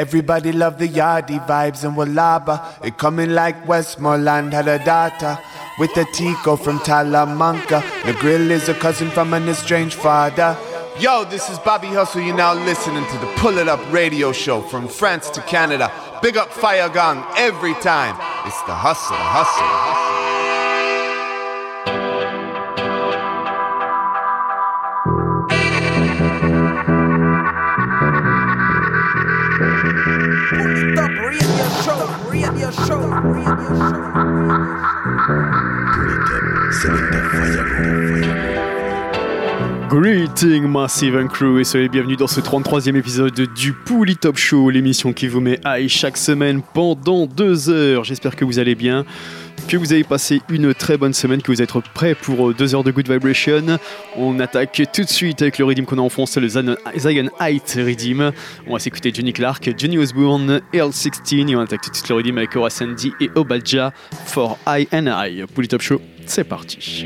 Everybody love the yardie vibes and Walaba. It coming like Westmoreland had a daughter with a Tico from Talamanca. The grill is a cousin from an estranged father. Yo, this is Bobby Hustle. You're now listening to the Pull It Up radio show from France to Canada. Big up Fire Gong every time. It's the hustle, hustle, hustle. Radio Show, Radio Show. Greeting Massive and Crew et soyez bienvenus dans ce 33e épisode du Pouli Top Show, l'émission qui vous met high chaque semaine pendant deux heures. J'espère que vous allez bien que vous avez passé une très bonne semaine, que vous êtes prêts pour euh, deux heures de Good Vibration. On attaque tout de suite avec le redeem qu'on a enfoncé, le Zion Height redeem. On va s'écouter Johnny Clark, Johnny Osbourne, L16 et on attaque tout de suite le redeem avec Ora Sandy et Obalja for I and I. Pour Top Show, c'est parti.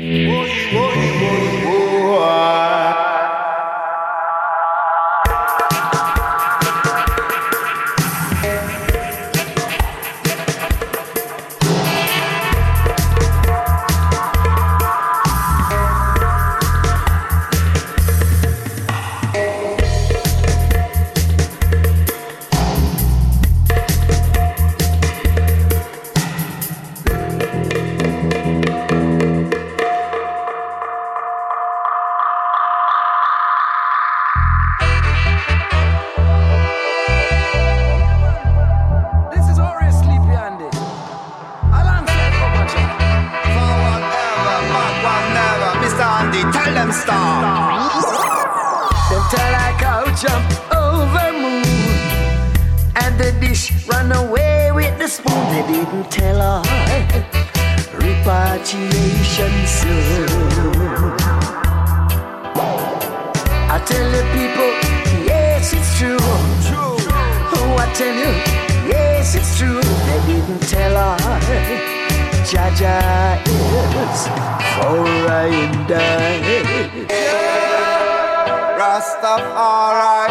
spoon, they didn't tell her repatriation soon. I tell the people, yes, it's true. true. Oh, I tell you, yes, it's true. They didn't tell her Jaja is foreign. Rastafari,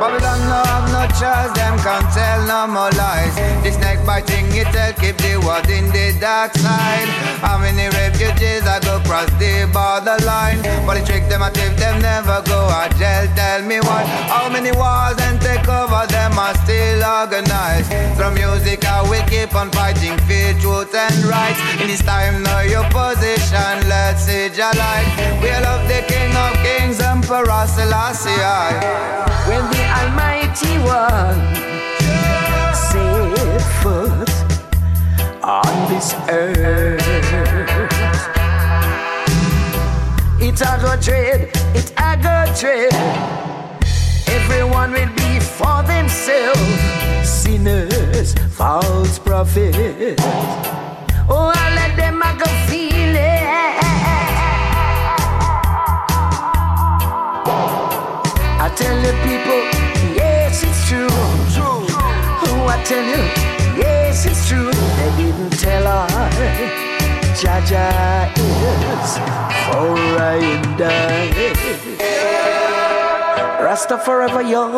Babylon, no, have no choice can't tell no more lies. This snake biting itself keep the world in the dark side. How many refugees I go cross the borderline? But the trick them, I tip them, never go I jail. Tell me why? How many wars and take over them are still organized? From music, I will keep on fighting for truth and rights. In this time, know your position, let's see light. We love the King of Kings, Emperor Selassie. When the Almighty One set foot on this earth. It's a good trade, it's a good trade. Everyone will be for themselves, sinners, false prophets. Oh, I let them go feel it. I tell the people, yes, it's true. I tell you, yes, it's true. They didn't tell her. Jaja is for a die. Rasta forever young.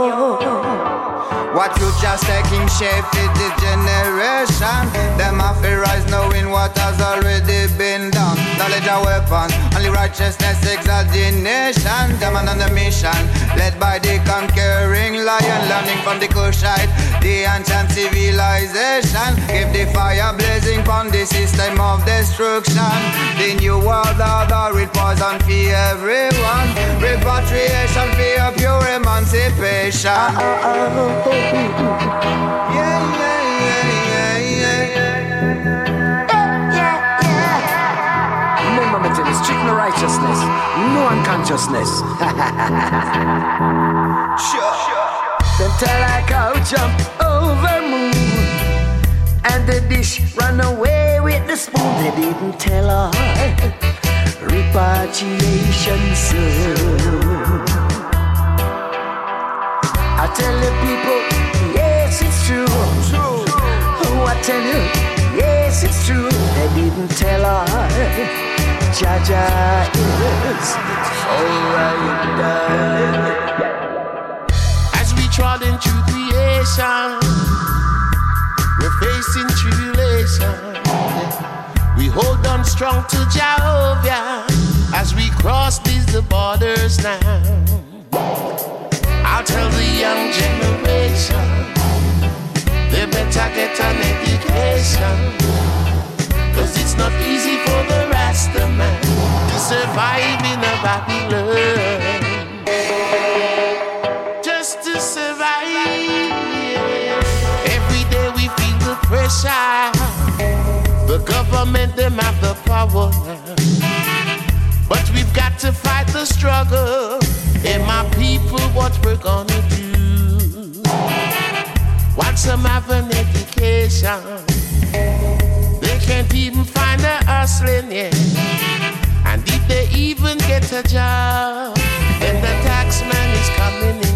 What future's taking shape is this generation. Them have to rise knowing what has already been done. Knowledge a weapon, only righteousness exalts the nation. Them on the mission, led by the conquering lion, learning from the Kushite, the ancient civilization. Keep the fire blazing from the system of destruction. The new world order, it poison for everyone. Repatriation for your your emancipation. Yeah, yeah, yeah, yeah, yeah, yeah, yeah. No momentum, no righteousness, no unconsciousness. sure, sure. Them tell I cow jump over moon, and the dish run away with the spoon. They didn't tell her repatriation soon tell the people, yes, it's true. true. Oh, I tell you, yes, it's true. They didn't tell her. Jaja is alright, darling. As we trod into creation, we're facing tribulation. We hold on strong to Jehovah as we cross these the borders now. I'll tell the young generation they better get an education. Cause it's not easy for the rest of man to survive in a Babylon. Just to survive. Every day we feel the pressure. The government, them have the power But we've got to fight the struggle. And my people, what we're gonna do. Once some have an education, they can't even find a hustling yet. And if they even get a job, then the tax man is coming in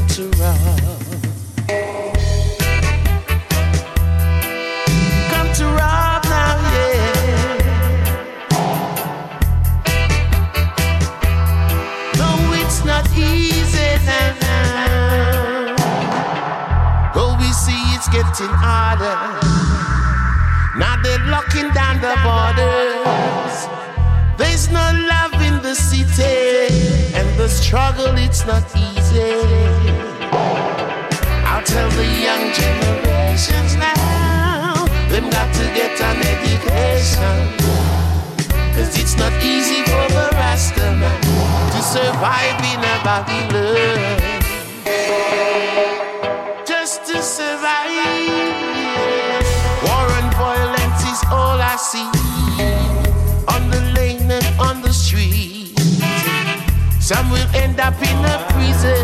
Now they're locking down the borders. There's no love in the city, and the struggle it's not easy. I'll tell the young generations now, them got to get an education. Cause it's not easy for the Rasta man to survive in a Babylon. Some will end up in a prison.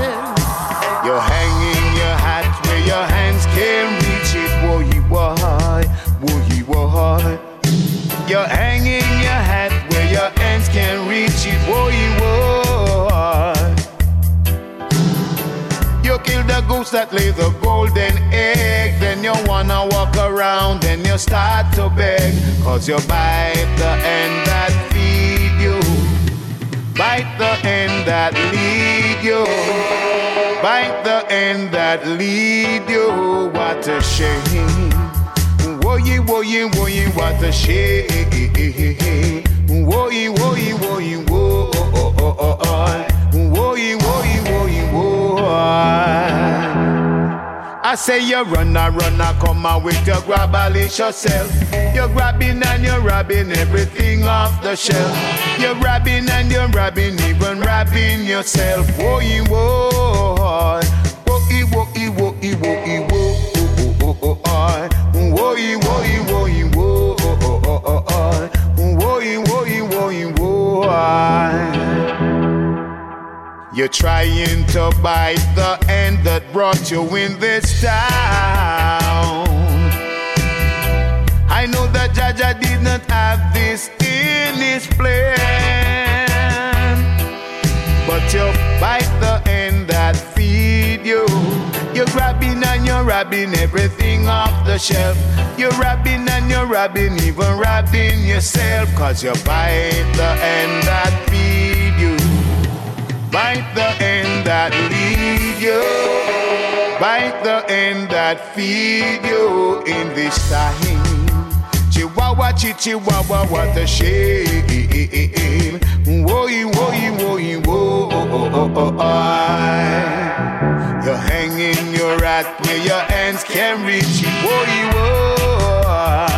You're hanging your hat where your hands can reach it. Woy, woy, woy, woy. You're hanging your hat where your hands can reach it. Woy, woy. You kill the goose that lays the golden egg. Then you wanna walk around and you start to beg. Cause you bite the end that feed you. Bite the end that lead you. Bite the end that lead you. What a shame. Woye, woye, woye, what a shame. Woye, woye, woye, woye. Woye, woye, woye, woye. I say you run a run a come out with your grab yourself. You're grabbing and you're robbing everything off the shelf. You're grabbing and you're robbing, even robbing yourself. Whoa, whoa, whoa, whoa, whoa, whoa, whoa, whoa, whoa, whoa, You're trying to bite the end that brought you in this town. I know that Jaja did not have this in his plan, but you bite the end that feed you. You're grabbing and you're robbing everything off the shelf. You're robbing and you're robbing, even robbing yourself. Cause you bite the end that feed. Bite the end that lead you. Bite the end that feed you in this time. Chihuahua, chihuahua, what a shame. Woy, woy, woy, woy. You're hanging your hat where your hands can reach. Woy, woy.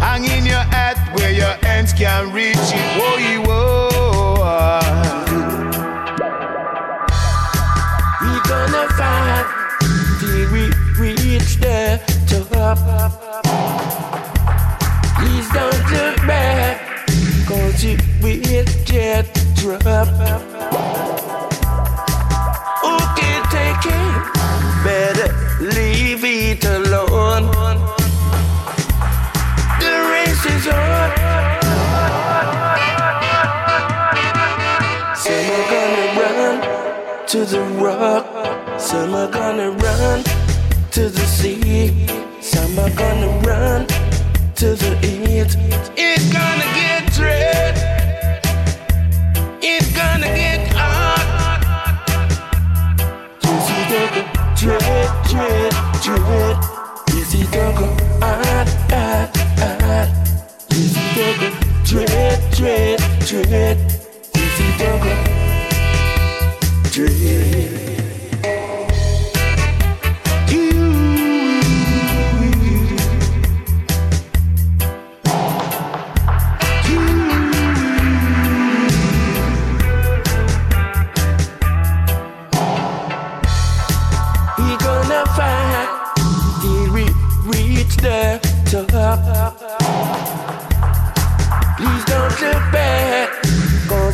Hanging your hat where your hands can reach it. Woy, Please don't look get. Who can take it? Better leave it alone. The race is on. Some are gonna run to the rock. Some are gonna run to the sea. Some are gonna run to the east. It's gonna get red. It's gonna get hot. Juicy double, dread, dread, dread. Easy doggo, ah, ah, ah. Easy doggo, dread, dread, dread. Easy doggo, dread.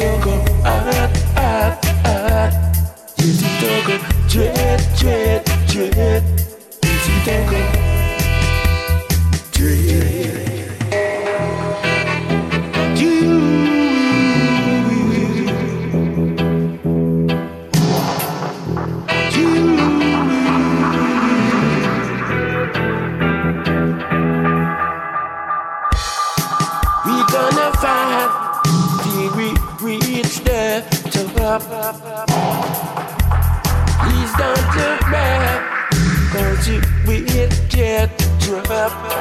Dizzy doggo, hot, hot, hot. Dizzy doggo, dread, dread, dread. Dizzy doggo, dread. Dropped.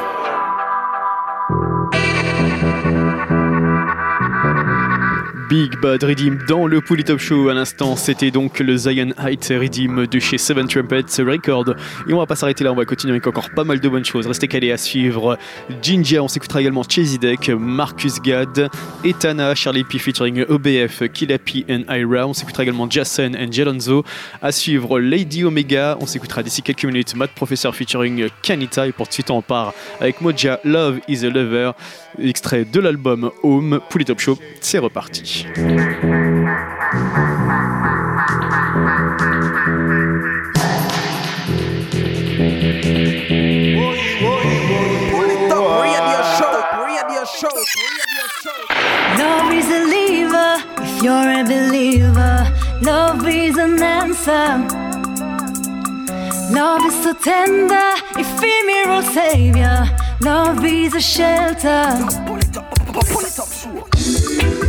Bad Redeem dans le Pouli Show. À l'instant, c'était donc le Zion Heights Redeem de chez Seven Trumpets Record. Et on va pas s'arrêter là, on va continuer avec encore pas mal de bonnes choses. Restez calés à suivre. Ginger, on s'écoutera également Chasey Deck, Marcus Gad, Etana, Charlie P featuring OBF, Killapi and Ira. On s'écoutera également Jason and Gelonzo. À suivre Lady Omega. On s'écoutera d'ici quelques minutes Matt Professor featuring Kanita. Et pour tout de suite, on part avec Moja Love is a Lover extrait de l'album Home, Pouli Show, c'est reparti. Love is a lever if you're a believer. Love is an answer. Love is so tender, ephemeral savior. Love is a shelter. Pull it up, pull it up, sure.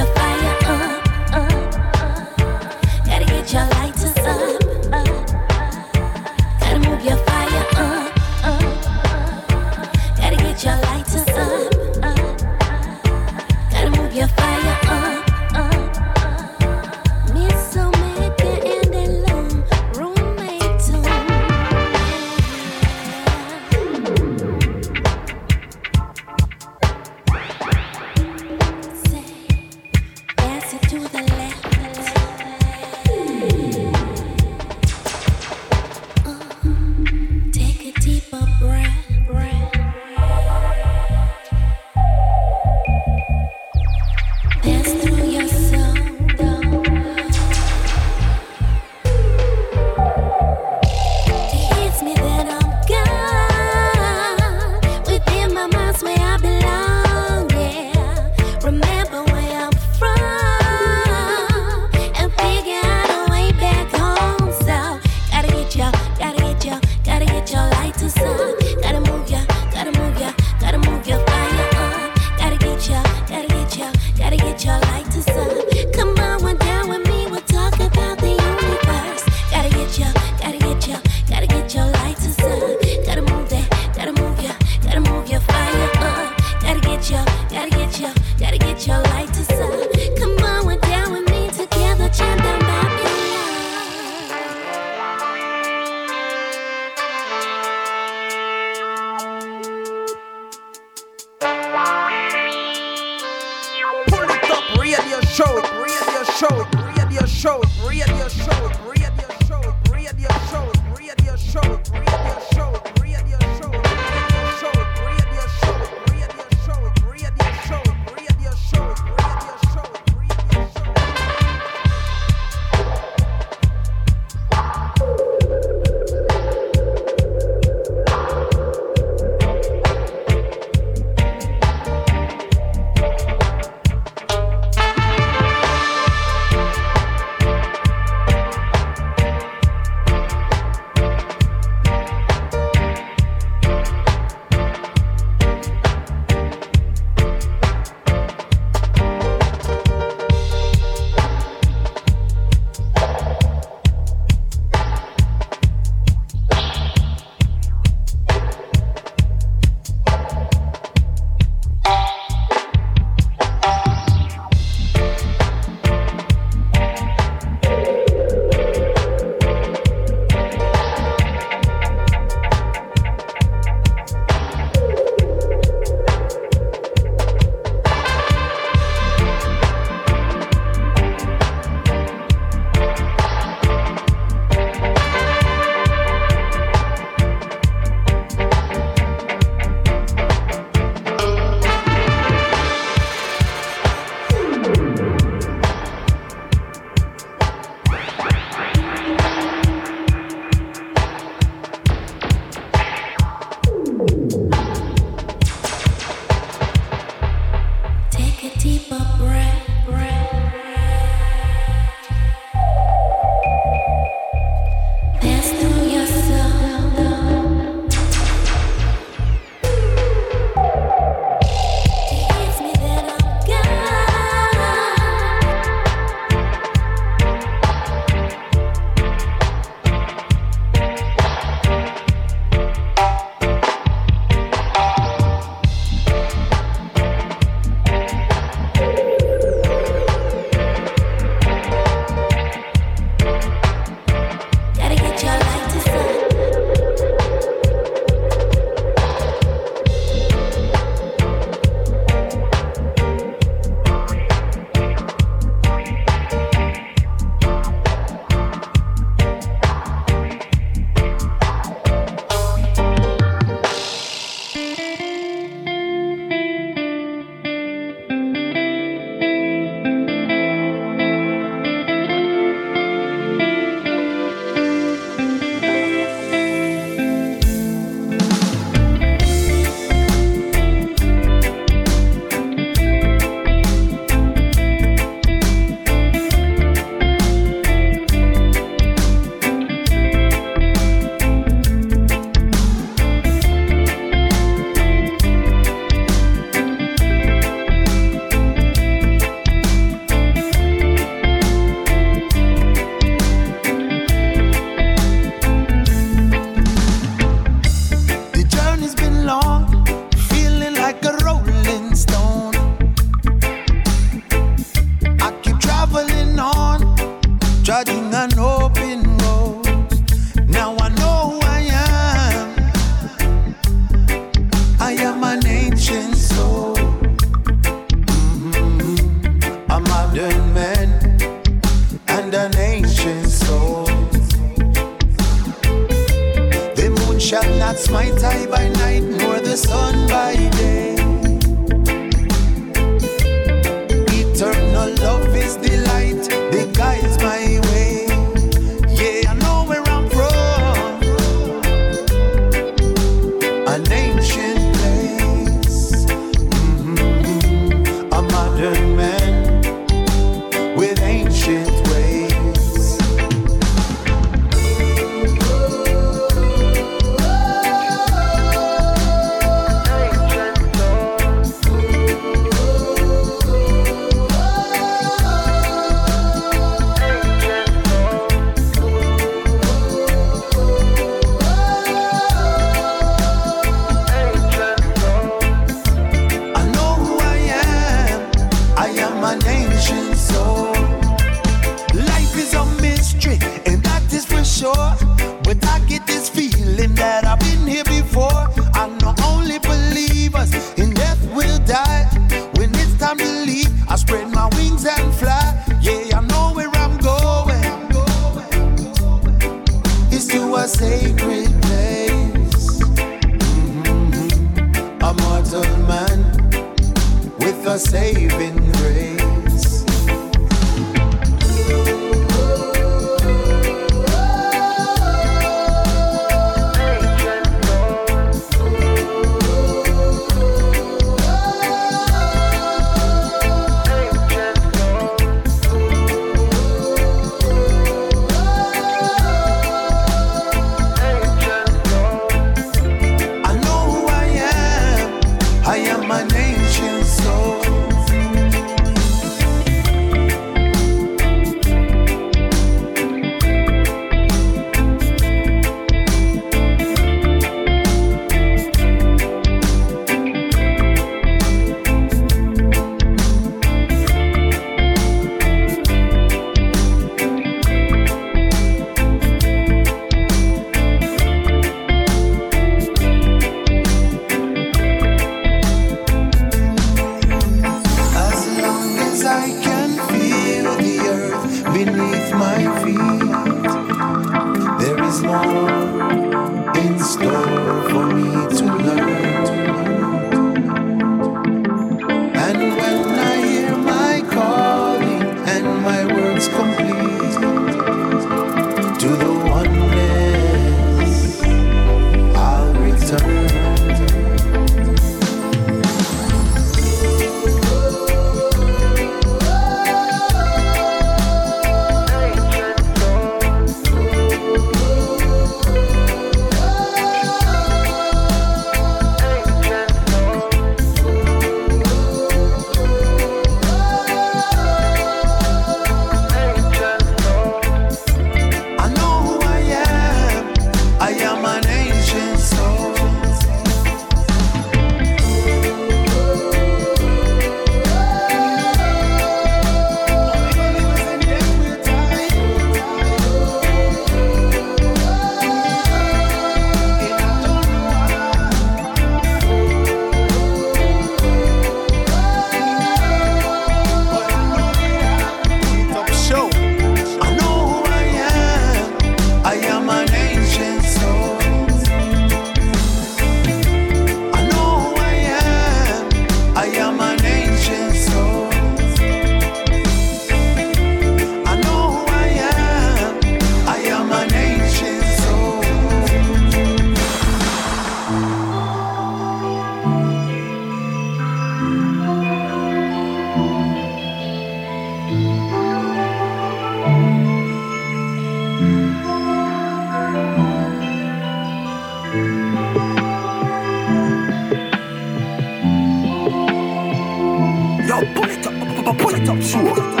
pull it up, sure.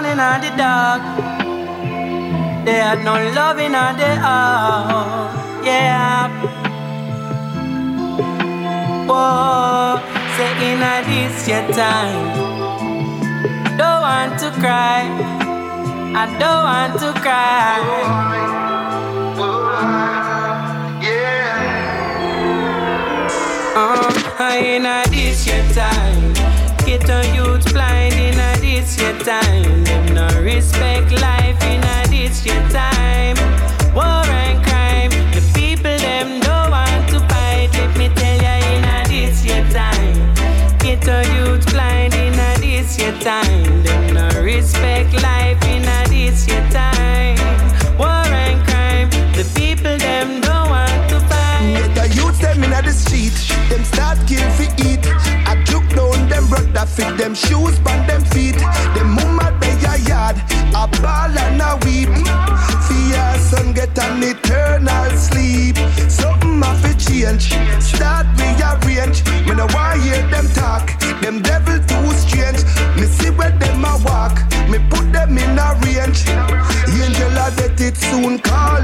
In the dark, they had no loving on their heart. Yeah. Whoa, say in a this your time. Don't want to cry. I don't want to cry. Uh, in a this your time. Get a youth blind in a this your time. Them no respect life in a this your time. War and crime. The people them don't want to fight. Let me tell ya in a this your time. Get a youth blind in a this your time. Them no respect life in a this your time. War and crime. The people them don't want to fight. Get the youths them inna the street, them start kill fi eat. I took down them brother fit them shoes on them feet. Them mama they a yard, a ball and a weep. Fear son get an eternal sleep. Something have to change, start rearrange. Me no want hear them talk, them devil too strange. Me see where them a walk, me put them in a range. Angel a get it soon, call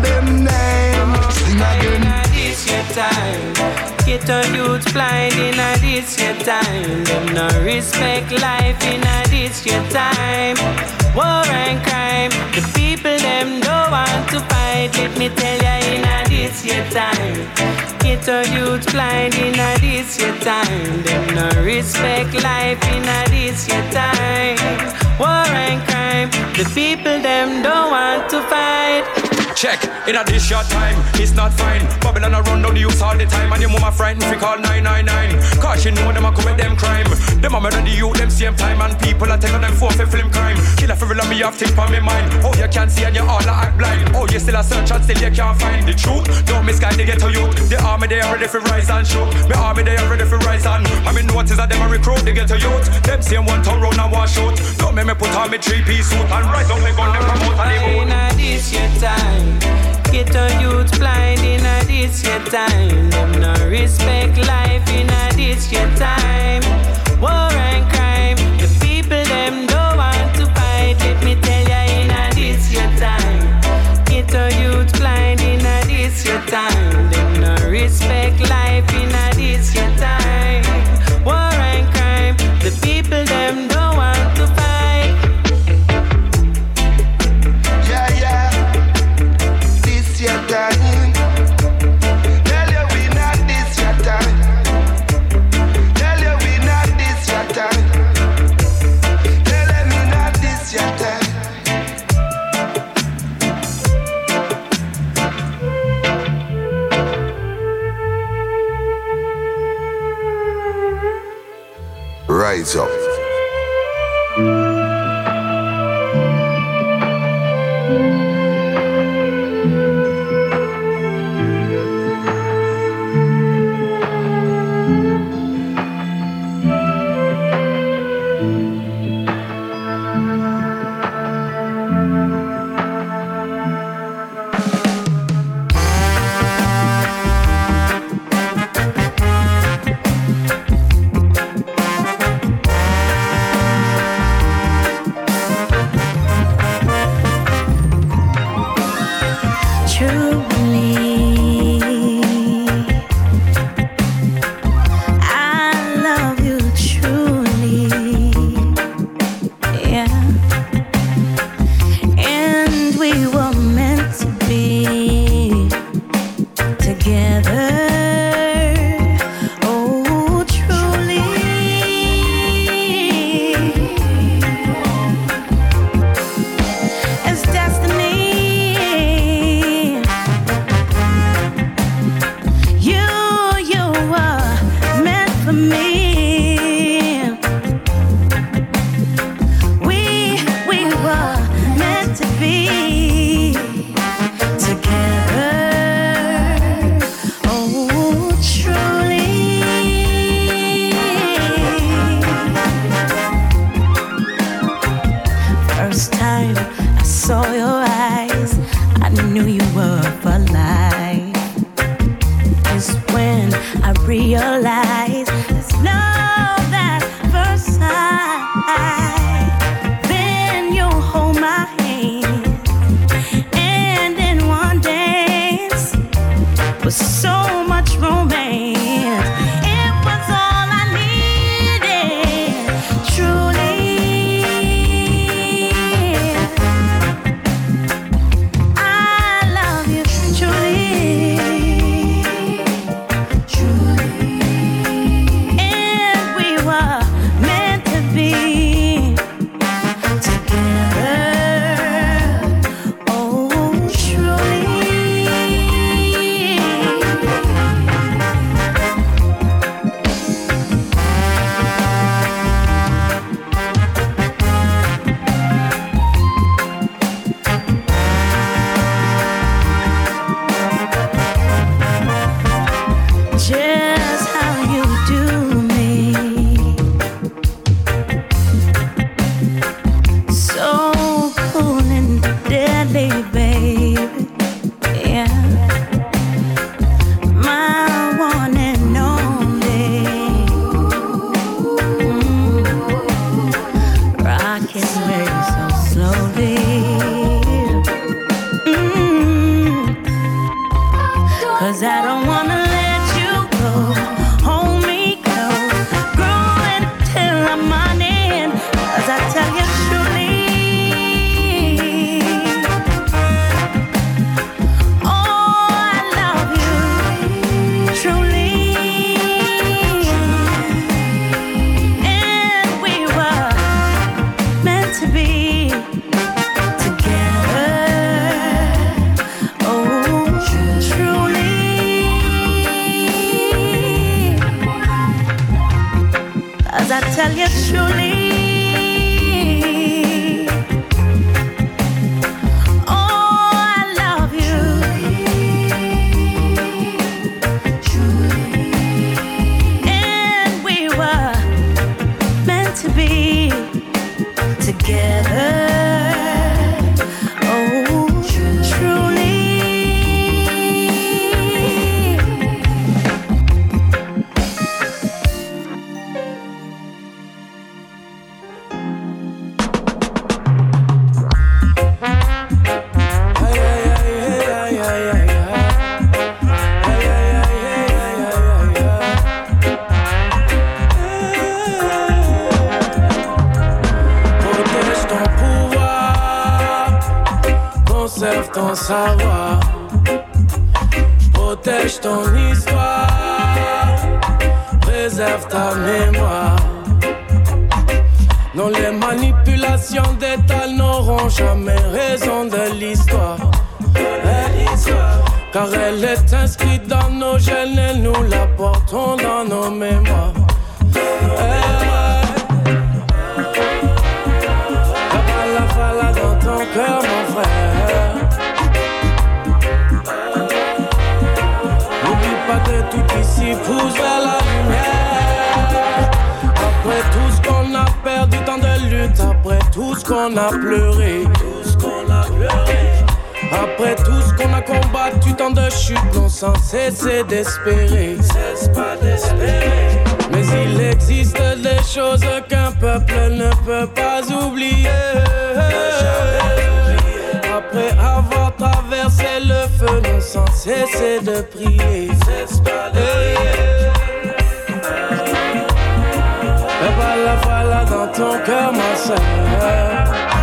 Get on youth blind inna this your time. Them no respect life inna this your time. War and crime. The people them don't want to fight. Let me tell ya inna this your time. Get on youth blind inna this your time. Them no respect life inna this your time. War and crime. The people them don't want to fight. Check, in a this short time, it's not fine. Babylon a run down the youth all the time, and your mama frightened fi call 999. Cause she know them a commit them crime. Them a murder the youth them same time, and people a take on them for fi film crime. Killer fi real me have think on me mind. Oh, you can't see and you all a act blind. Oh, you still a search and still you can't find the truth. Don't misguide the ghetto youth. The army they are ready for rise and shoot. Me army they are ready for rise and. I mean notice that them a recruit the ghetto youth. Them same one town round and one shoot. Don't make me put on me three piece suit and rise up me gun them promote and they In this your time, ghetto youth blind in this your time. Them no respect life in this your time. War and crime, the people them don't want to fight. Let me tell ya in this your time, ghetto youth blind in this your time. Them no respect life Rise up. Sans cesser d'espérer. Cesse pas d'espérer. Mais il existe des choses qu'un peuple ne peut pas oublier. Après avoir traversé le feu, non sans cesser de prier. Cesse pas voilà, voilà dans ton cœur, ma soeur.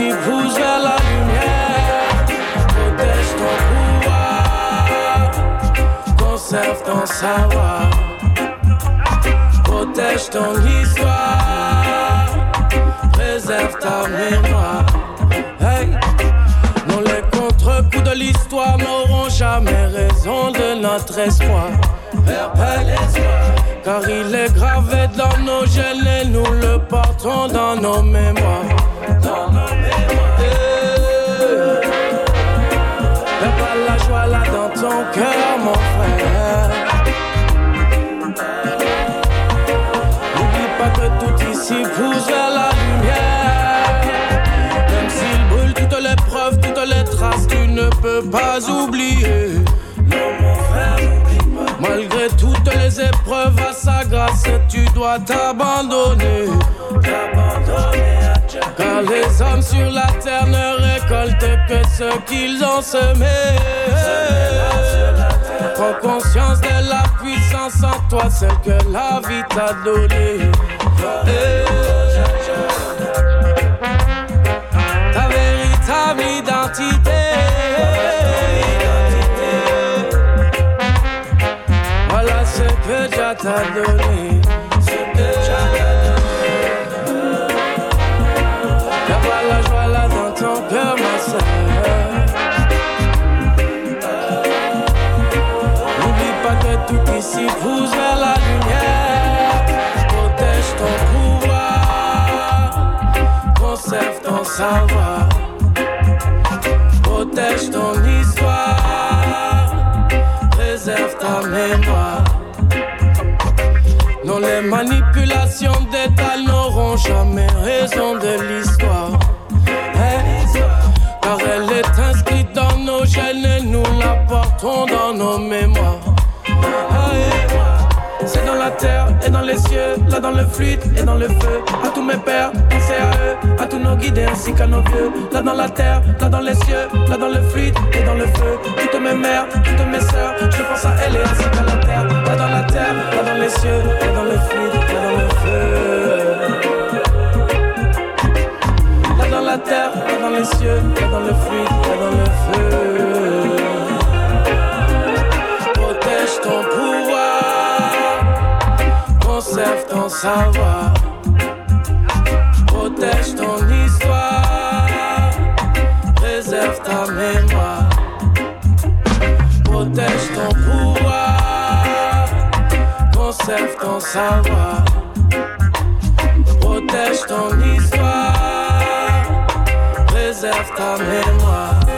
Ici pousse vers la lumière. Protège ton pouvoir, conserve ton savoir. Protège ton histoire, préserve ta mémoire. Hey. Non, les contre-coups de l'histoire n'auront jamais raison de notre espoir. Car il est gravé dans nos gènes et nous le portons dans nos mémoires. Ton cœur, mon frère. N'oublie pas que tout ici pousse vers la lumière. Même s'il brûle toutes les preuves, toutes les traces, tu ne peux pas oublier. Non, mon frère. Malgré toutes les épreuves à sa grâce, tu dois t'abandonner. Car les hommes sur la terre ne récoltent que ce qu'ils ont semé. Prends conscience de la puissance en toi, celle que la vie t'a donnée. Eh. Ta véritable identité. Voilà ce que Dieu t'a donné. Ici pousse vers la lumière. Protège ton pouvoir, conserve ton savoir. Protège ton histoire, préserve ta mémoire. Non, les manipulations d'état n'auront jamais raison de l'histoire. Car elle est inscrite dans nos gènes et nous la portons dans nos mémoires. Et dans les cieux, là dans le fluide et dans le feu. À tous mes pères, pensez à eux, à tous nos guides ainsi qu'à nos vieux. Là dans la terre, là dans les cieux, là dans le fluide et dans le feu. Toutes mes mères, toutes mes sœurs, je pense à elles et ainsi qu'à la terre. Là dans la terre, là dans les cieux, là dans le fluide, là dans le feu. Là dans la terre, là dans les cieux, là dans le fluide, là dans le feu. Conserve ton savoir. Protège ton histoire, préserve ta mémoire. Protège ton pouvoir, savoir. Protège ton histoire, réserve ta mémoire.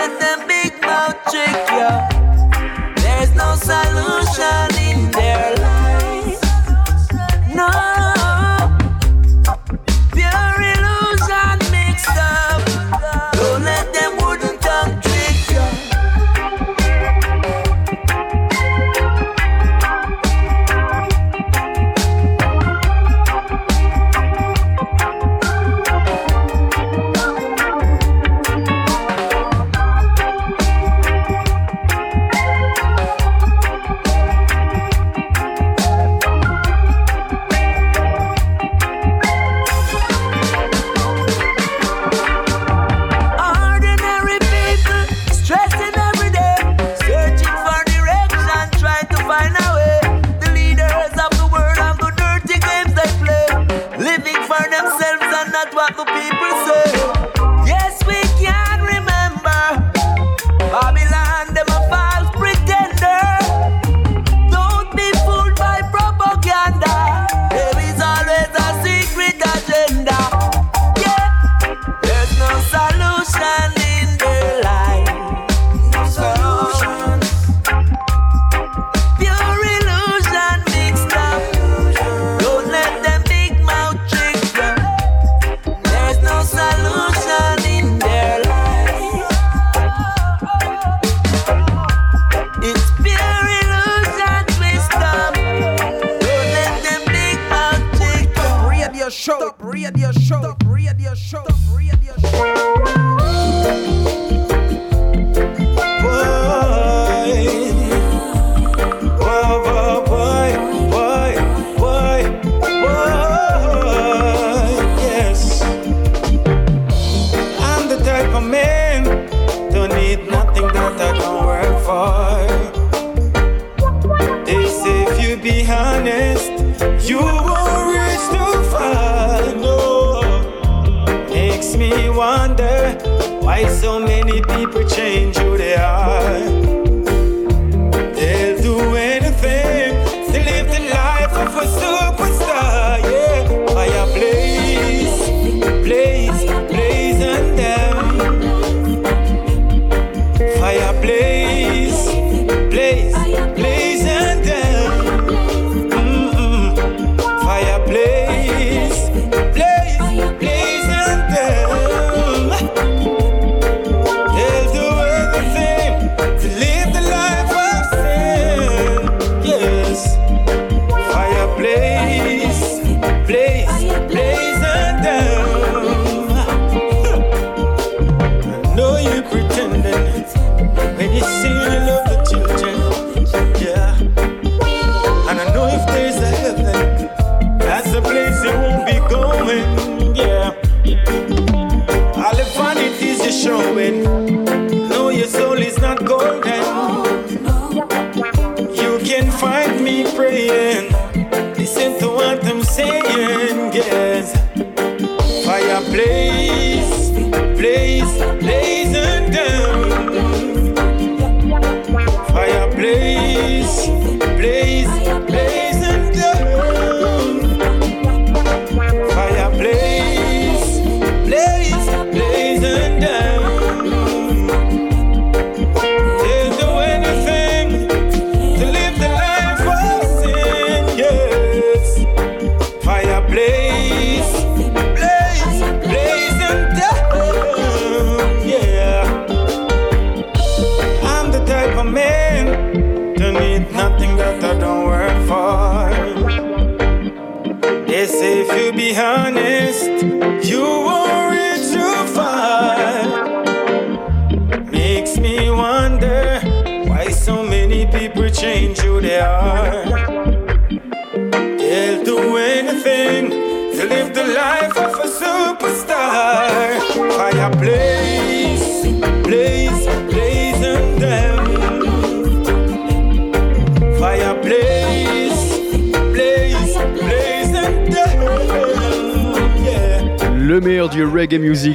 Type of man. Don't need nothing that I can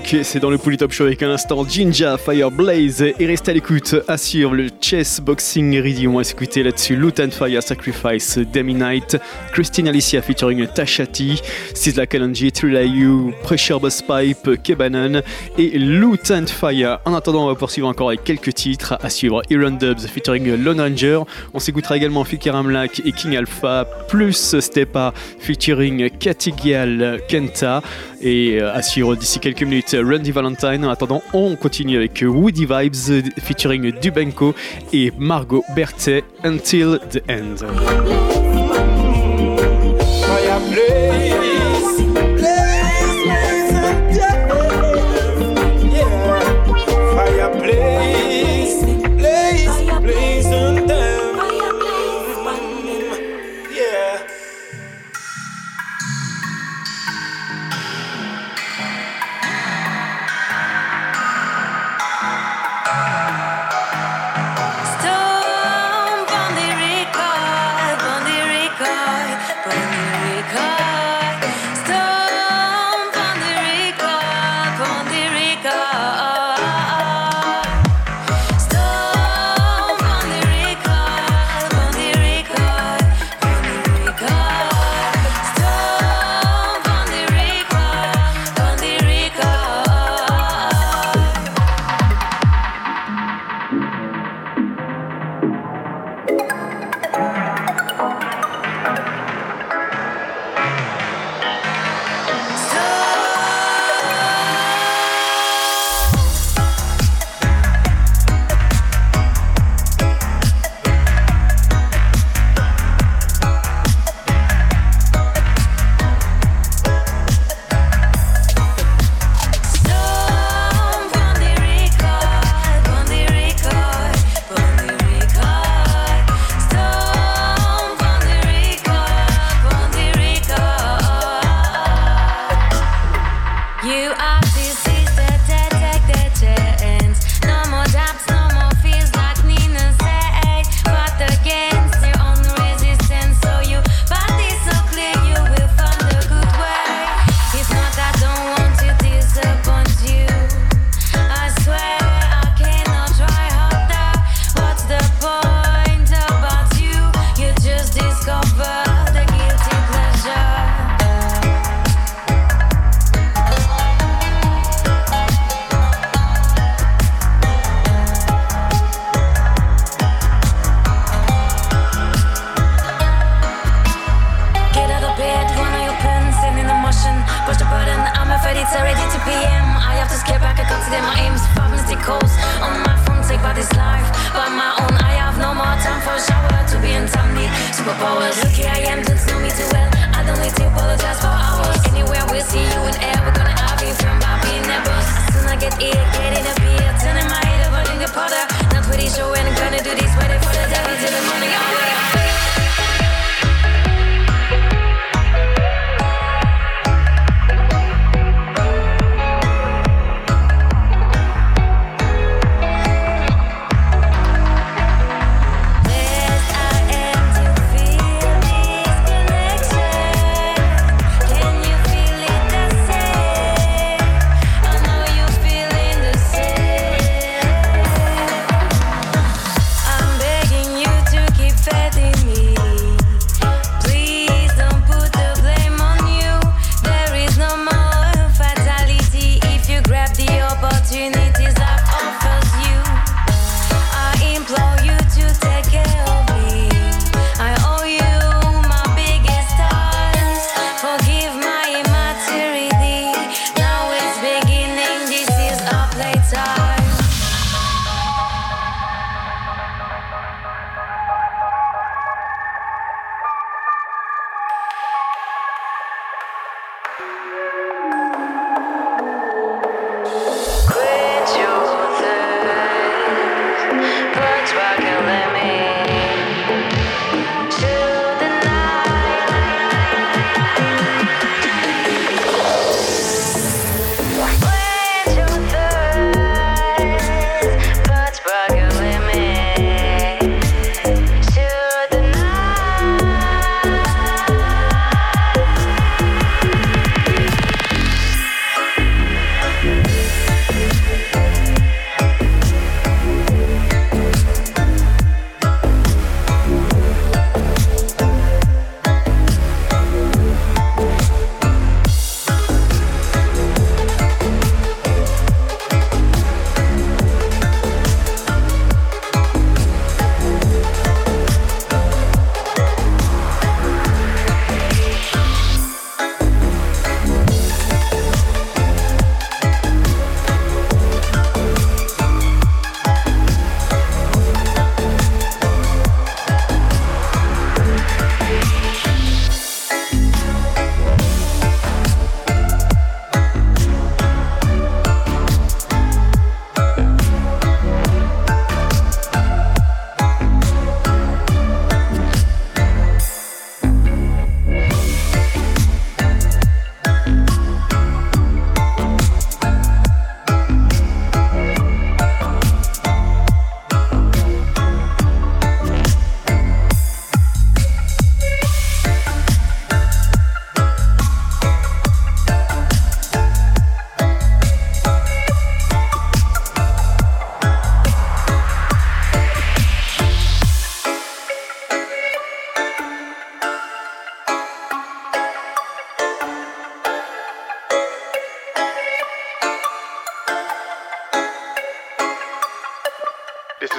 C'est dans le Pouli Top Show avec un instant Jinja, Fireblaze. Et restez à l'écoute, à suivre le Chess Boxing Reading. On va s'écouter là-dessus Loot and Fire Sacrifice, Demi Knight, Christine Alicia featuring Tashati, Sizzla Kalanji, Trilayu, Pressure Boss Pipe, Kebanon et Loot and Fire. En attendant, on va poursuivre encore avec quelques titres. À suivre Iron Dubs featuring Lone Ranger. On s'écoutera également Fikaram Lack et King Alpha, plus Stepa featuring Katigial Kenta. Et euh, à suivre d'ici quelques minutes. Randy Valentine. En attendant, on continue avec Woody Vibes featuring Dubenko et Margot Berthet Until the End.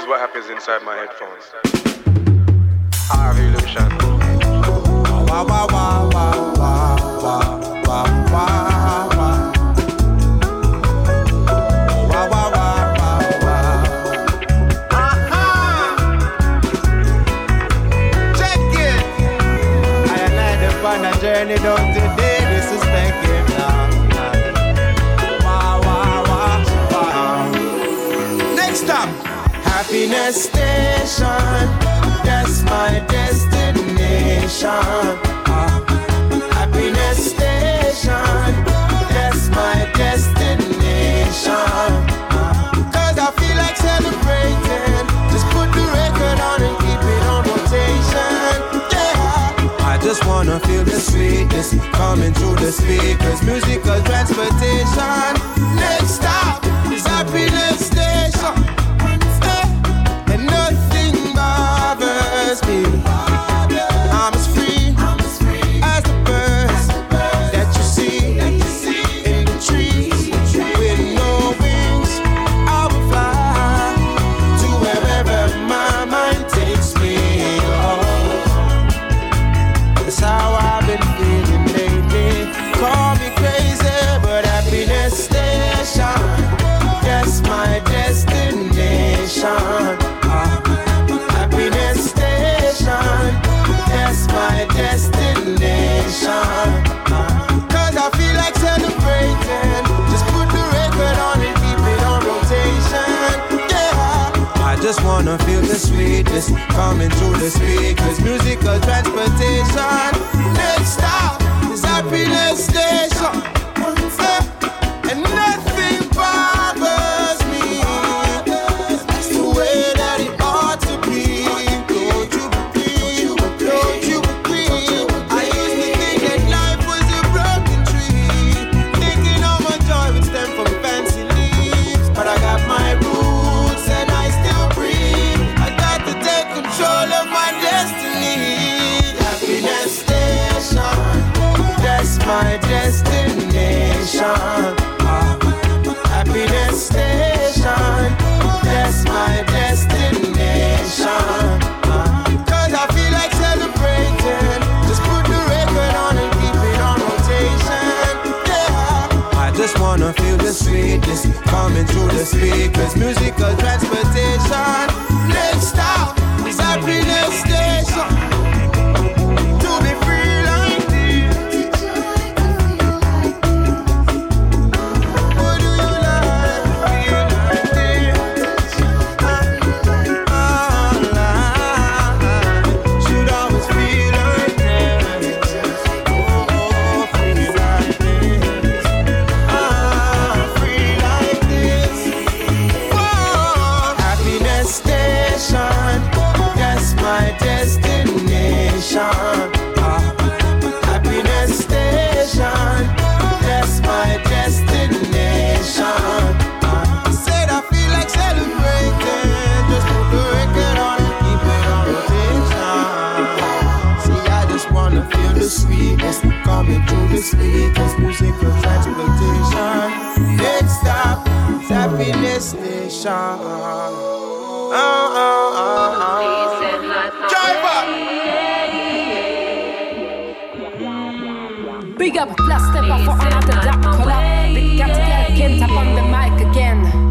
is what happens inside my headphones. Our illusion. Wow, wow, wow, wow, wow, wow. in That's my destination. Ah. Happiness station. That's my destination. Ah. I feel like celebrating. Just put the record on and keep it on rotation. Yeah. I just wanna feel the sweetness coming through the speakers. Musical transportation. Next stop is happiness. still faces coming through the speakers. Musical transportation. Next stop is happiness day. joue les speakers, music. Big up, plus step up for another dap collab. Big cat girl Kent up on the mic again.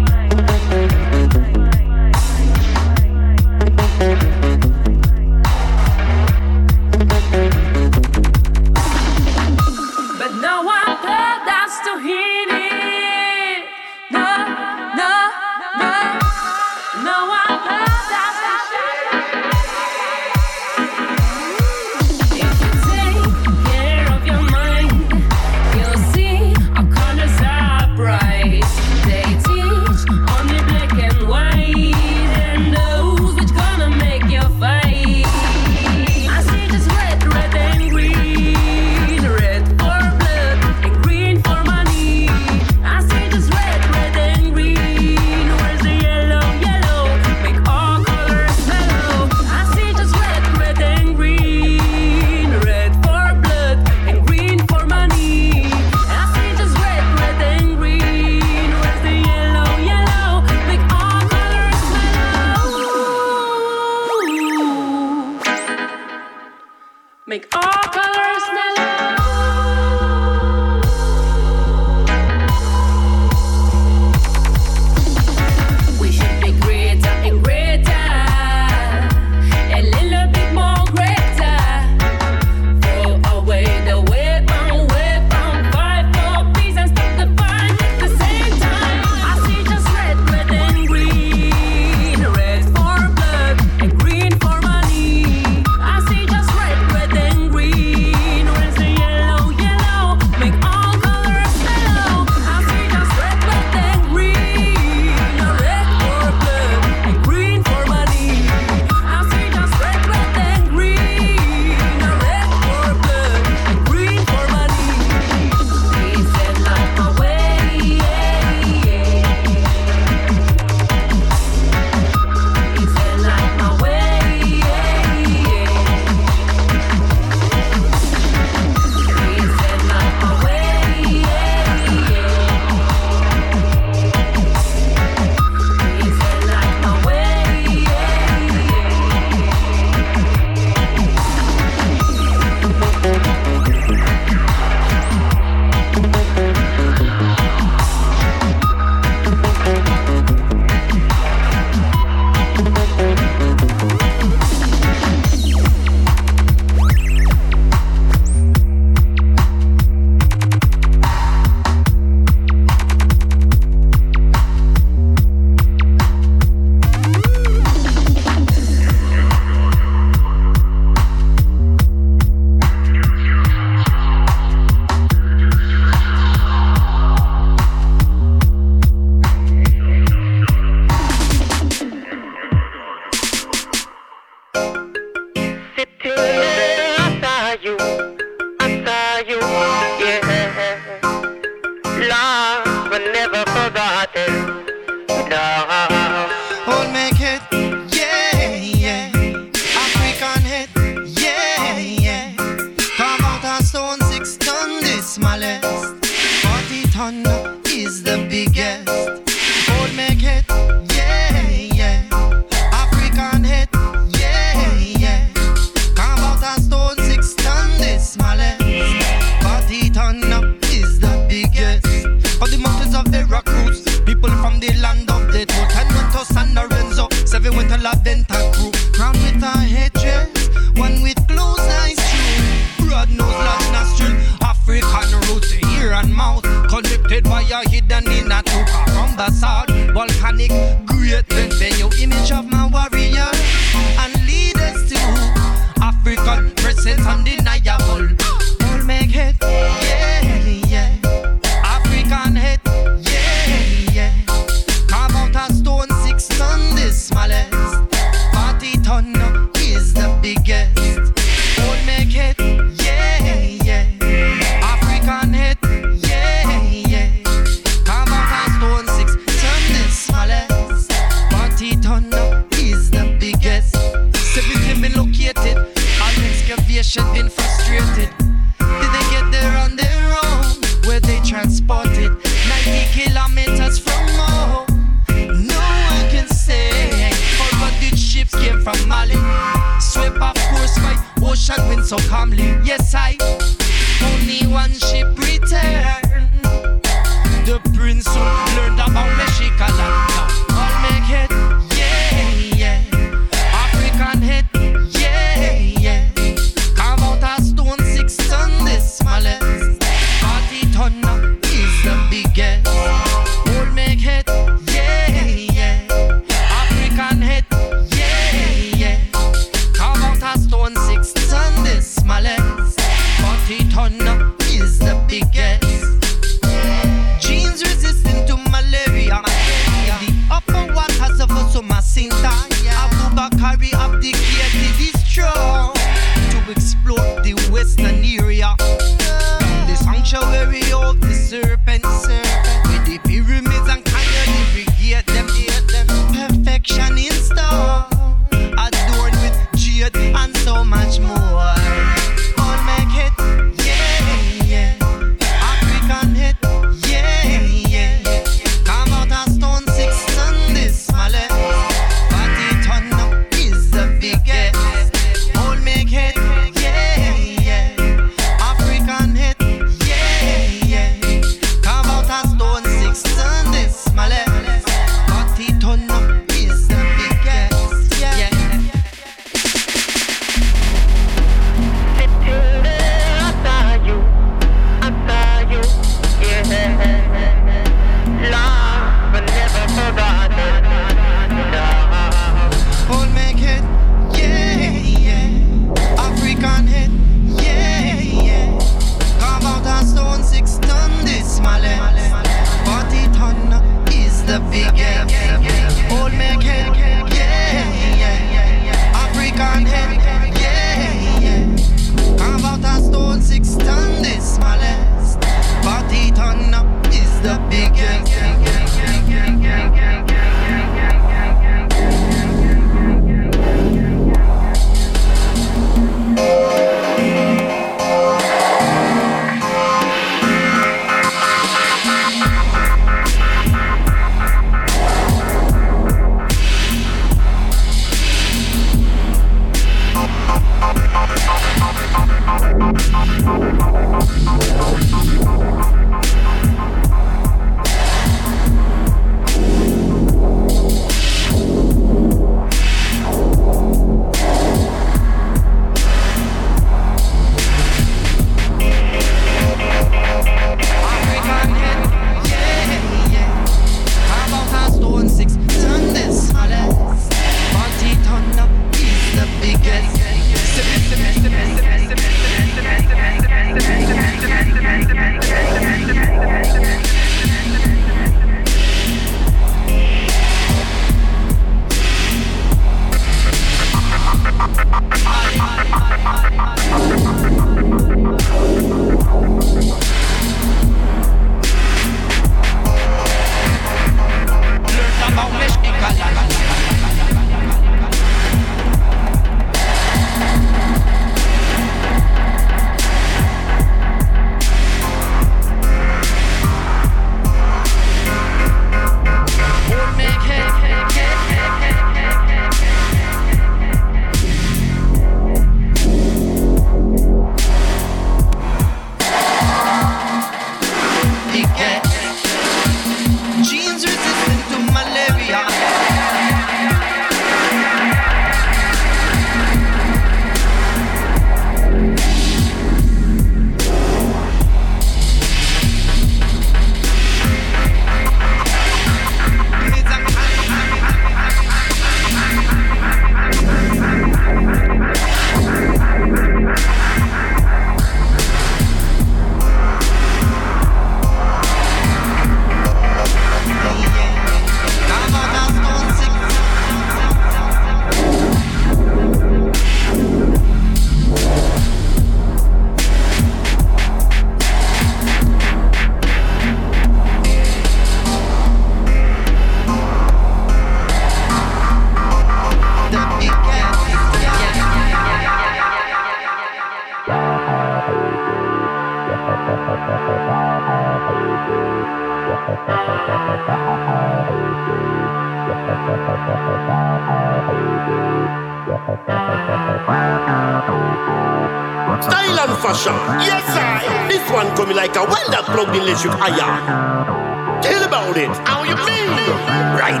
About it. How you mean? Right.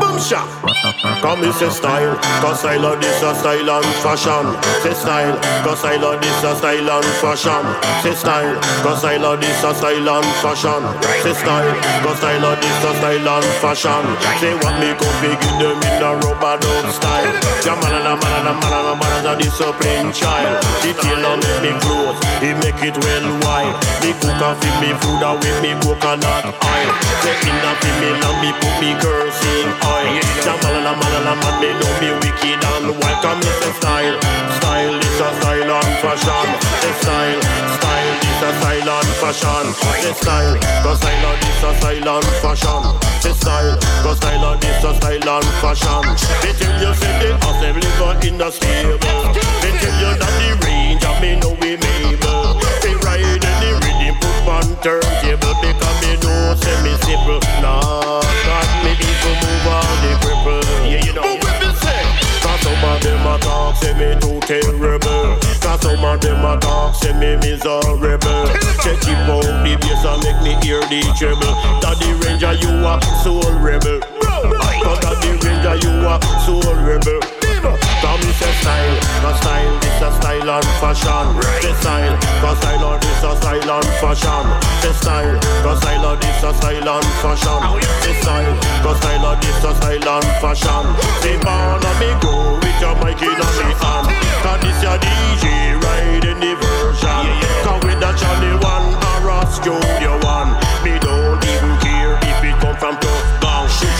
Boom shot. Come me say style, cause I love this a style and fashion. Say style, cause I love this a style and fashion. Say style, cause I love this a style and fashion. Say style, cause I love this a style and fashion. Say what me go fi give them in a rubber dub style. Yeah, man and a man and a man and a man and a disciplined child. The tailor make me clothes, he make it well wide. The cook a fi me food and with me coconut oil. Say in a fi me and me put me kerosene oil. Yeah, man and a man a me know me wicked and wild. Come me style, style this a style and fashion. Say style, style this a style and fashion. Say style, cause I love this a style and fashion. Say style, cause I love this a style and fashion. They tell you say they assembly got in the stable. They tell you that the range of me know we mable. They ride on turntable because me know say me simple. Nah, got me people move on the cripple. Yeah, you know. But when me say, cause some of them a talk say me too terrible. Cause some of them a talk say me miserable. Check it out the bass and make me hear the treble. Daddy Ranger you a soul rebel. Cause Daddy Ranger you a soul rebel. Come me say style, cause style this a style and fashion. Say style, cause style on this a style and fashion. Say style, cause style on this a style and fashion. Say style, cause style on this a style and fashion. Say born on me go with your mic in a me hand. Cause this your DJ riding the version. Cause with the Johnny one or a studio one, me don't even care if it come from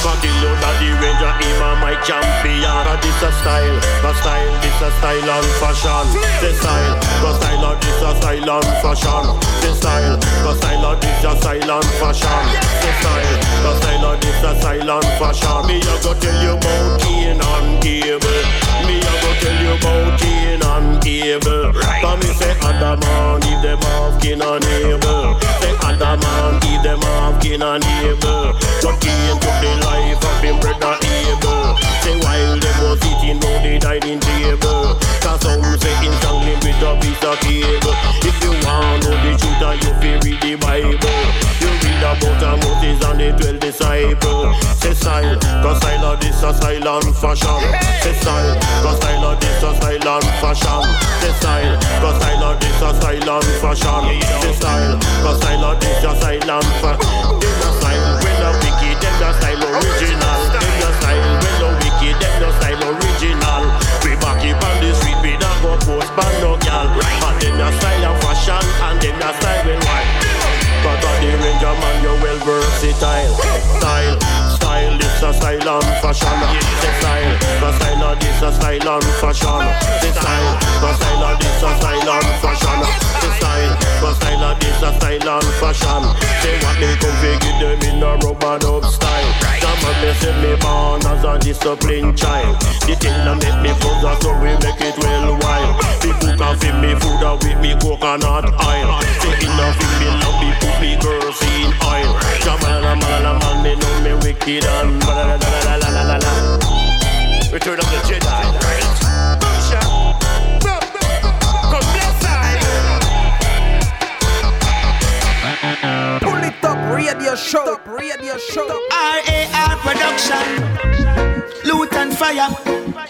Cause the load of the ranger, him a my champion. Cause this a style, cause style, this a style and fashion. This style, cause style of this a style and fashion. This style, cause style of this a style and fashion. This style, cause style of this a style and fashion. Me a go tell you about Cain and Abel. Me a go tell you about Cain and Abel. Come me say Adam and Eve them have Cain and Abel. Say Adam and Eve them have Cain and Abel. So Cain took the life of him brother Abel. Say while them was eating round the dining table. Cause some say in entangling with a piece of cable. If you want know the truth and you feel read the Bible. You read about a Moses and the twelve disciples. Say style, cause style of this a style and fashion. Say style, cause style of this a style and fashion. Say style, cause style of this a style and fashion. Say style, cause style of this a style and fashion. Them a style when the wicked, them the style original. Them the style when the wicked, them the style original. We back it on the street, we don't go post ban no gal. And them the style and fashion, and them the style when white. But on the ranger man, you're well versatile. Style, style, this a style and fashion. Say style, the style of this a style and fashion. Say style, the style of this a style and fashion. Say style, mind But style of this a style and fashion. Say what they come fi give them in a rubber dub style. Some of me say me born as a disciplined child. The thing that make me fuzz a so we make it well wild. The cook a fi me food a with me coconut oil. Say enough fi me love me put me girls in oil. Jamala mala man me know me wicked and Return of the Jedi. Pull it up, radio show, radio show. RAR production. Lutan Fyah.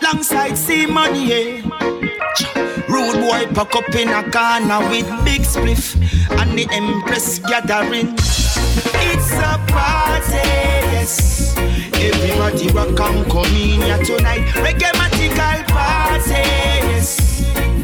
Alongside C money, yeah. Rude boy pack up in a corner with big spliff and the Empress gathering. It's a party, yes. Everybody welcome come in here tonight. Reggae magical party, yes.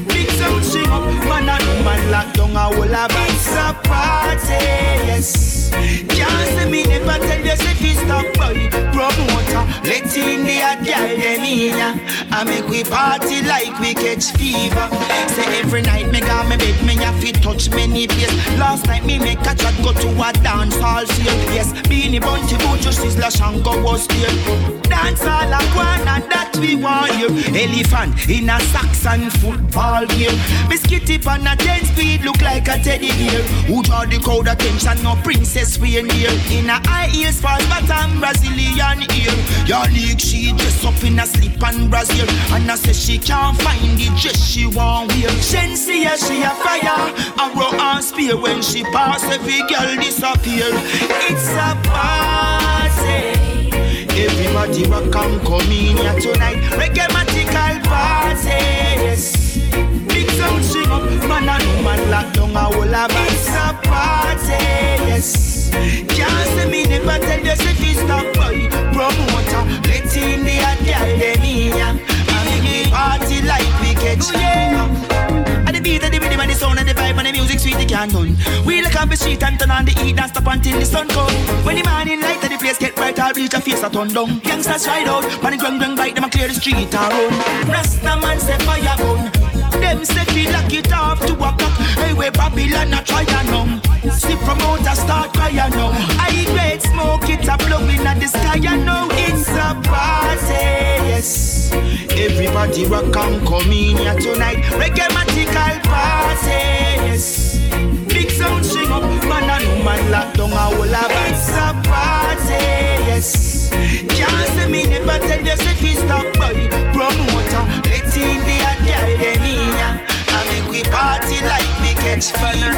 Big sound swing up, man and woman a whole of It's a party, yes. Can't see me never tell you say fi stop boy. Promoter, let in the hot girl them here. I make we party like we catch fever. Say every night me got me bed, me have to touch many place. Last night me make a chat go to a dance hall sale. Yes, Beanie Bunty Boot, just is Lash and go was there. Dance all a one and that we want you. Elephant in a Saxon football game. Biscuit tip on a 10 speed look like a teddy bear. Who draw the crowd attention? No princess we in here. In a high heels, false bottom, Brazilian ear. Your league she dress up in a slip and Brazil. And I say she can't find the dress she want wear. Shensi yeah, she a fire. Arrow and spear when she pass, every girl disappear. It's a party. Everybody rock and come in here tonight. Reggae magical party. Yes. Big sound sing up, man and woman lock down a whole of It's a party. Yes. Can't say me never tell you if it's stop boy. Promoter, let in the hot girl them in ya. And we party like we catch oh, fever. And the beat of the rhythm and the sound and the vibe and the music sweet, they can't done. We look up the street and turn on the heat and stop until the sun come. When the morning light and the place get bright, I'll reach a face a turn down. Youngsters ride out, man, grung grung bite them and clear the street and run. Rasta man say fire gun. Them say feel lock it off to a clock. Hey, we Babylon a try and numb. See promoter start crying now. I great smoke it a blowing at the sky. I know it's a party. Yes, everybody rock and come in here tonight. Reggae magical party. Yes, big sound sing up. Man and woman lock down a whole of it's a party. Yes, can't say me never tell you say stop boy. Promoter, let's in the hot party like we catch fever.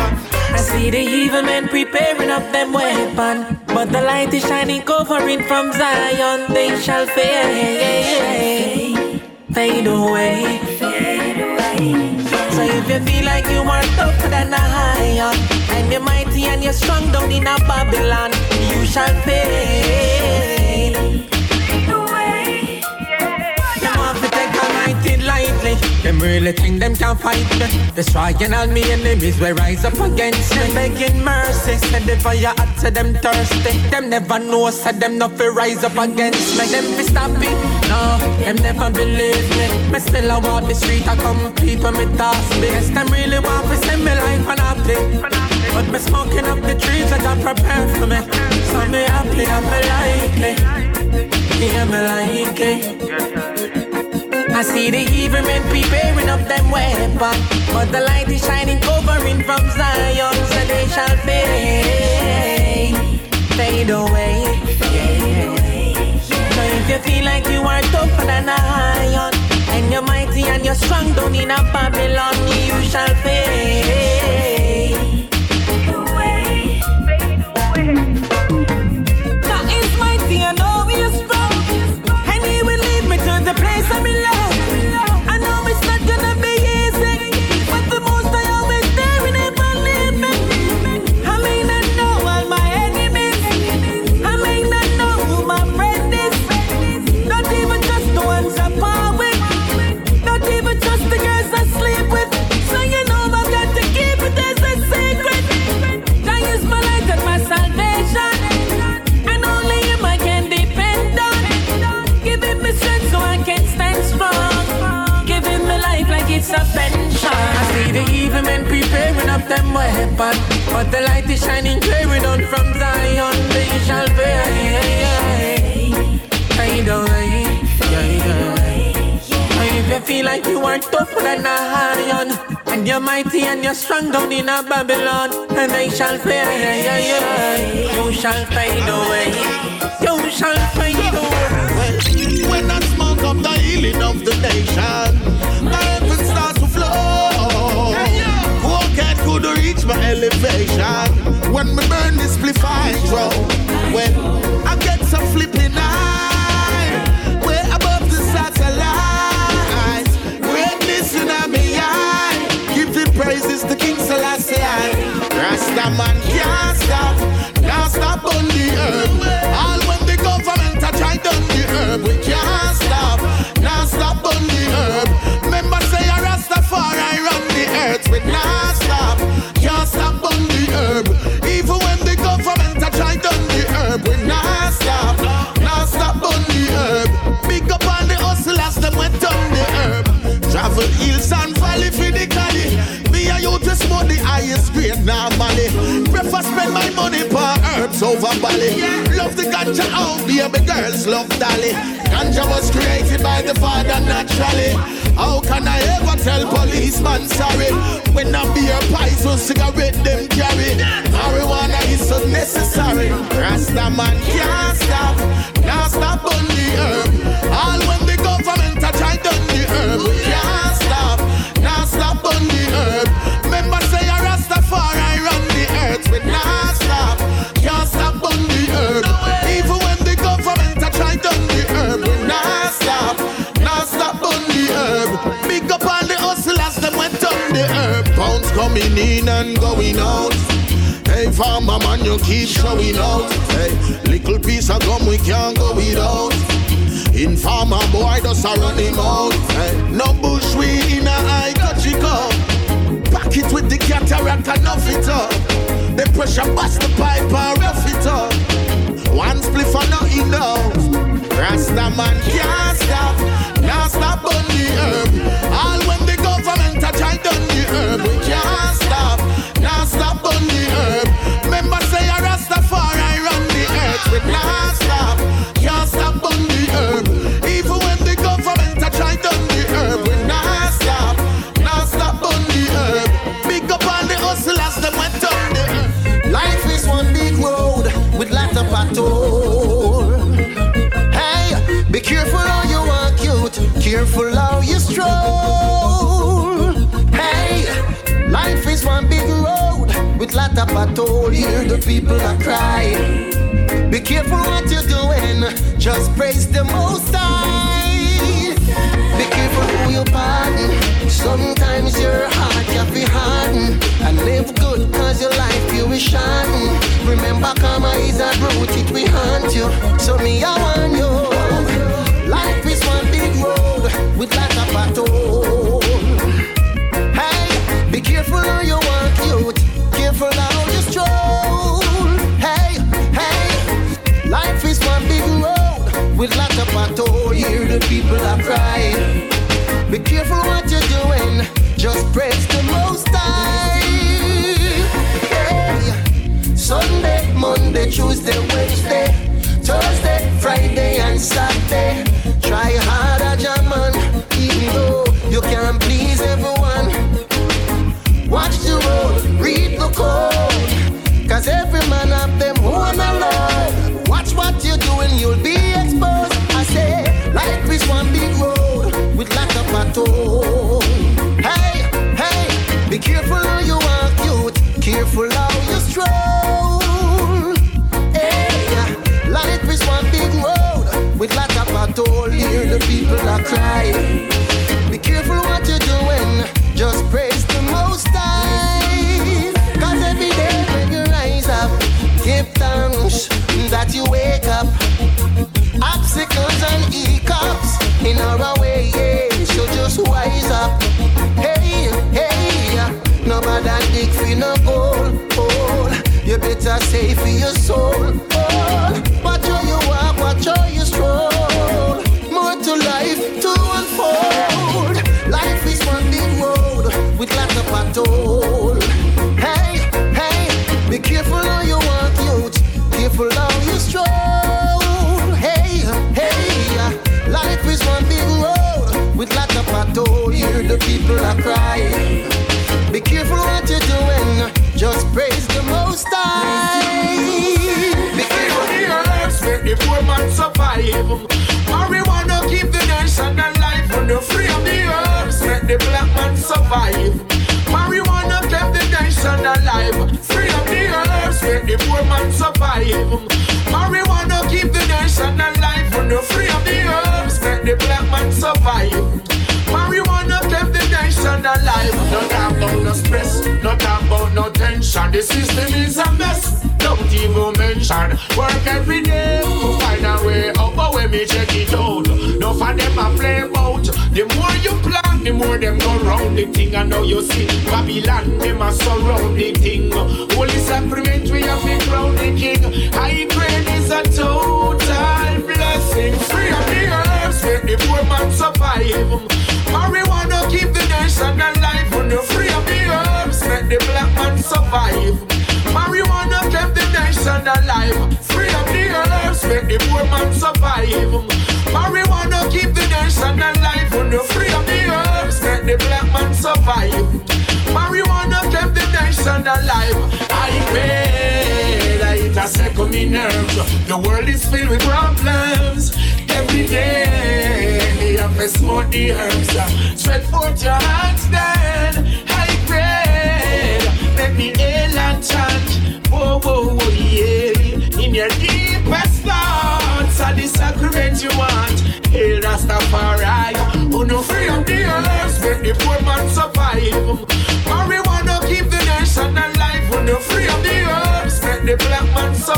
I see the evil men preparing up them weapon, but the light is shining, covering from Zion. They shall fade, fade away. So if you feel like you are tougher than a lion, and you're mighty and you're strong down in a Babylon, you shall fade. Them really think them can't fight me. Destroying all me enemies will rise up against me. Begging mercy, said the fire hot, to them thirsty. Them never know, said them not fi rise up against me. Them fi stop it, no, them never believe me. Me still I walk the street, I come people me toss me. Yes, them really want to send me life and happy. But me smoking up the trees that I prepare for me. So me happy, I'm likely. Yeah, me like it. I see the evil men preparing up them weapon, but the light is shining, covering from Zion, so they shall fade, fade away. So if you feel like you are tougher than a lion, and you're mighty and you're strong down in a Babylon, you shall fade.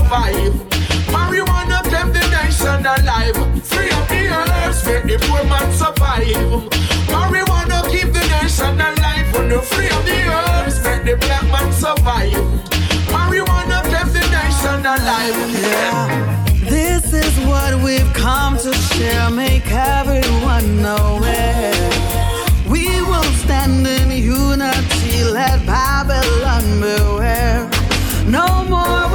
survive. Marijuana kept the nation alive. Free up the earth, make the poor man survive. Marijuana keep the nation alive. When you free up the earth, make the black man survive. Marijuana kept the nation alive. Yeah. This is what we've come to share, make everyone know it. We will stand in unity, let Babylon beware. No more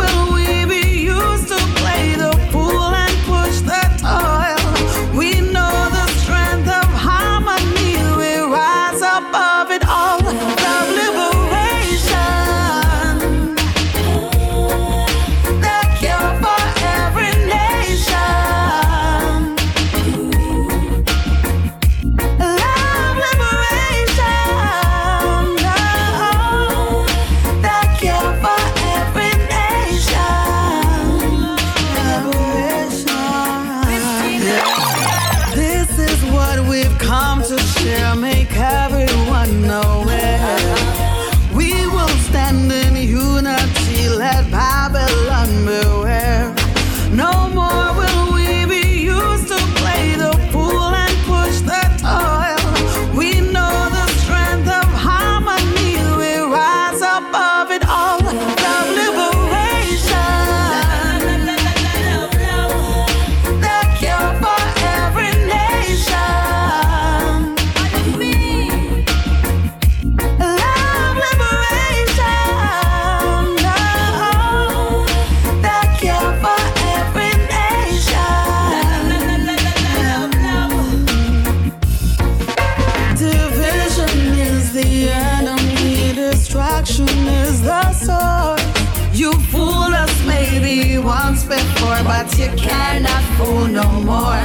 fool no more.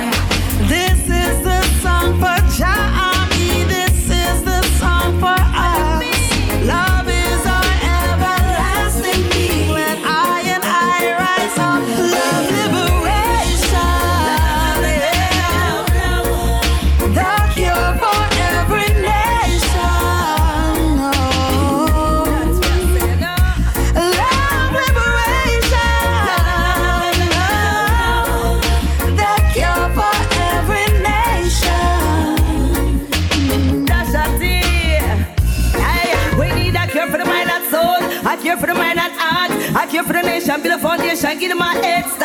in my head.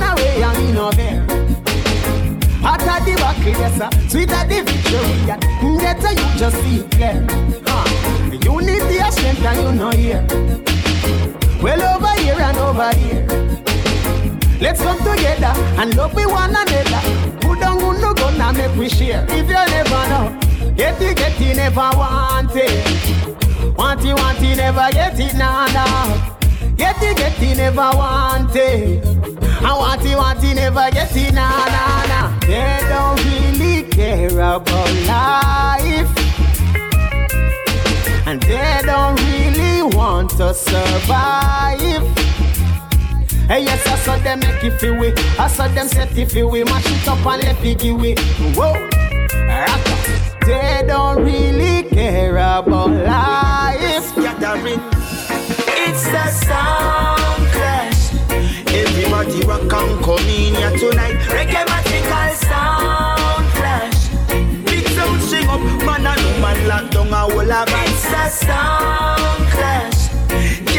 run away and in a care. Hot at the back, yes sir, sweet at the victory, and better you just see it clear. Huh. You need the strength and you know here. Well over here and over here. Let's come together and love we one another. Who don't who no gonna make we share? If you never know, get it, get it, never want it. Want it, want it, never get it, nah, nah. Get it, get it, never want it. I want he want, he never get it, nah, nah, nah. They don't really care about life. And they don't really want to survive. Hey, yes, I saw them make it feel we. I saw them set it feel we. Mash it up and let it give we. Whoa, Rata. They don't really care about life. It's the sound party rock and come in here tonight. Reggae magical sound clash. Big sound sing up, man and woman lock down a whole of It's a sound clash.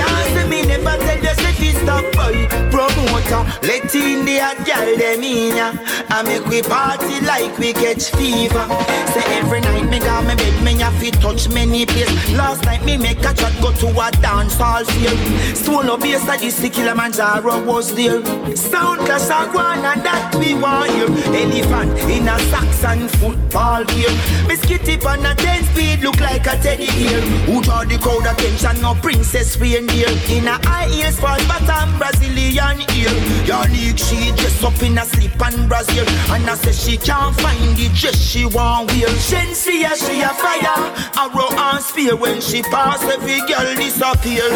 Can't see me never tell you, the city stop boy Promoter, let in the hot girl them in ya. I make we party like we catch fever. Say every night me got me bed, me have to touch many place. Last night me make a chat go to a dance hall feel up bass at this Kilimanjaro was there. Sound clash a one and that we want here. Elephant in a Saxon football field. Me skitty on a 10 speed look like a teddy bear. Who draw the crowd attention, no princess we ain't feel In a high heels, fall bottom, Brazilian heel Your Yannick, she dress up in a slip and Brazil, And I say she can't find the dress she want wear. Shen see she a fire. Arrow and spear when she pass, every girl disappear.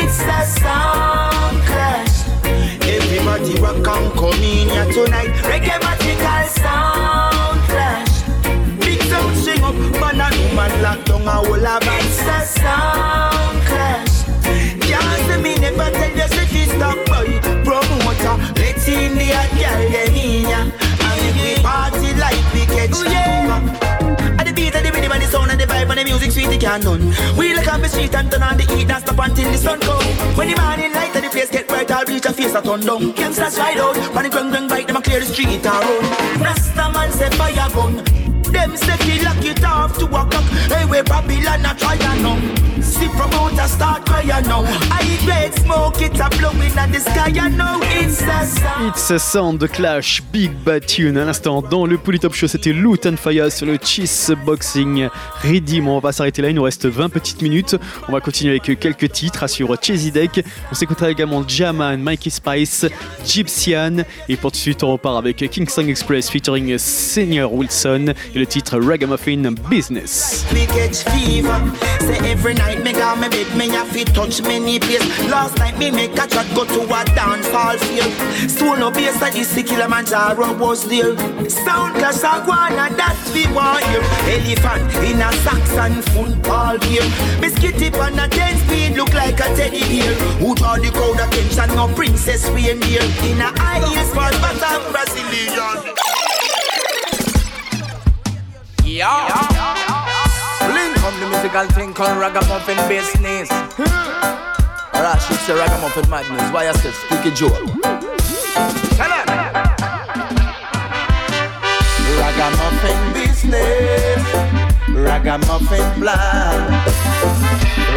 It's the sound clash. Everybody rock and come in here tonight. Reggae magical sound clash. Big sound sing up. Man and woman locked down a whole of It's the sound me never tell you say she stop boy. Promoter, let's in the hot girl them in ya. And we party like we catch oh, yeah. At the beat of the rhythm and the sound and the vibe and the music sweet it can done. We look up the street and turn on the heat and stop until the sun come. When the morning light and the place get bright, I'll reach a face a turn down. Gangsters ride out, when the gung gung bite them and clear the street run. Rasta man say fire gun. It's a sound. A Clash, Big Bad Tune. À l'instant, dans le Polytop Show, c'était Loot and Fire sur le Cheese Boxing Redeem. On va s'arrêter là, il nous reste 20 petites minutes. On va continuer avec quelques titres sur Cheesy Deck. On s'écoutera également Jaman, Mikey Spice, Gypsian. Et pour tout de suite, on repart avec Kingston Express featuring Senior Wilson titre Ragamuffin Business. That we want here. In a Saxon football game. Biscuit tip on a 10 speed look like a teddy bear. Who draw the crowd attention? No princess reindeer. In a high Brazilian. Yeah. Blink on the musical thing called ragamuffin business. Hmm. Alright, she say ragamuffin madness. Why you say sticky Joe? Tell her. Ragamuffin business, ragamuffin plan,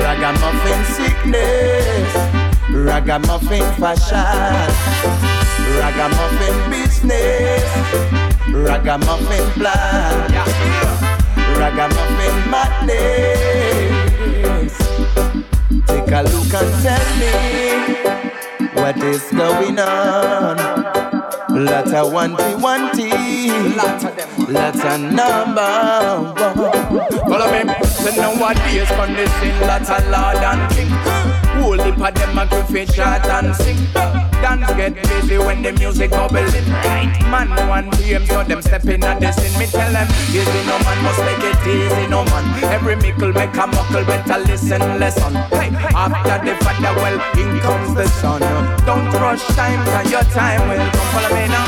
ragamuffin sickness, ragamuffin fashion, ragamuffin business, ragamuffin plan, ragamuffin madness. Take a look and tell me what is going on. Lot of wanty wanty, lot of them, lot of number one. Follow me. So nowadays on the scene, lots of lord and king. Heap of them a it shot and sing. Dance get busy when the music bubbling. Right, man, one PM, so them stepping at the scene. Me tell them, easy no man, must make it easy no man. Every mickle make a muckle, better listen, lesson. After the father, well, in comes the son. Don't rush time, cause your time will come. Follow me now.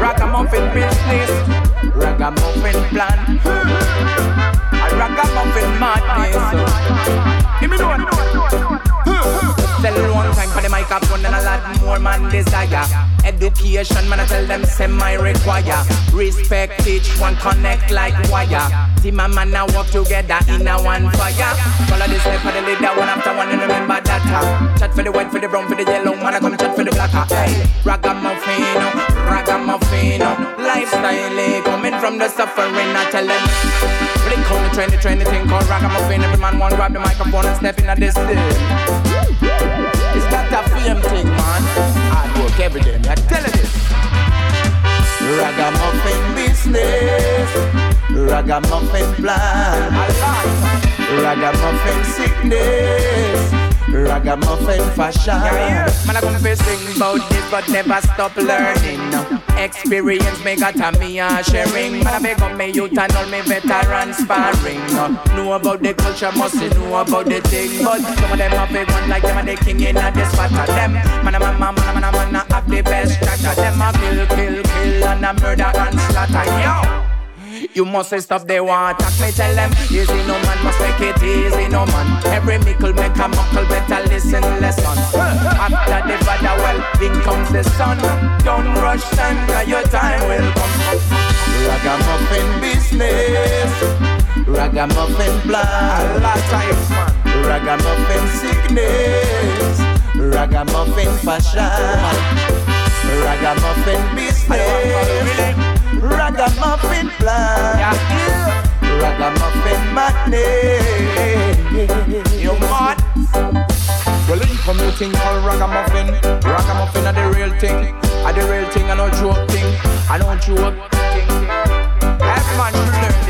Ragamuffin business, ragamuffin plan. A ragamuffin madness. Give me one. Tell one time for the microphone and a lot more man desire. Education, man, I tell them semi require. Respect each one, connect like wire. Team and man now work together in a one fire. Follow the step of the leader one after one and remember that. uh. Chat for the white, for the brown, for the yellow, man, I come chat for the black. uh. Hey, ragamuffin, ragamuffin, lifestyle eh, coming from the suffering. I tell them. Blink on the trendy, trendy thing called ragamuffin. Every man want grab the microphone and step in at this thing. It's not a fame thing, man. I work every day. I tell you this. Ragamuffin business, ragamuffin plan, ragamuffin sickness, ragamuffin fashion. Man, I to sing about this, but never stop learning. Experience me got a me a sharing. Man, I beg up me youth and all me veteran sparring. Know about the culture, must know about the thing. But some of them have big one like them and the king in a this spot of them. Man, a man, man, man, man, have the best track of them. A kill, kill, kill, and a murder and slaughter. Yo! You must stop they want attack me tell them Easy no man must make it easy no man. Every mickle make a muckle better listen lesson After the father well in comes the son. Don't rush cause your time will come. Ragamuffin business, ragamuffin plan, ragamuffin sickness, ragamuffin fashion, ragamuffin business, ragamuffin plan, ragamuffin madness. You mad? Well, in commuting called ragamuffin, ragamuffin at the real thing. I the real thing, I no joke thing. I don't joke thing. Every man should learn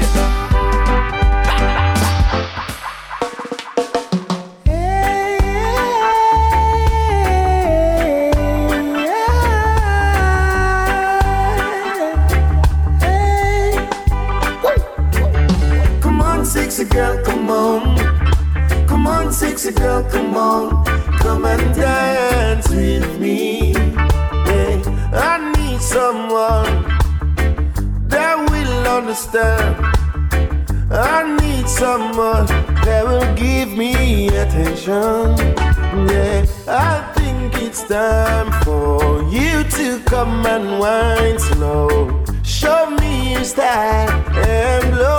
sexy girl, come on. Come and dance with me. Hey, I need someone that will understand. I need someone that will give me attention. Yeah, I think it's time for you to come and wine slow. Show me your style and blow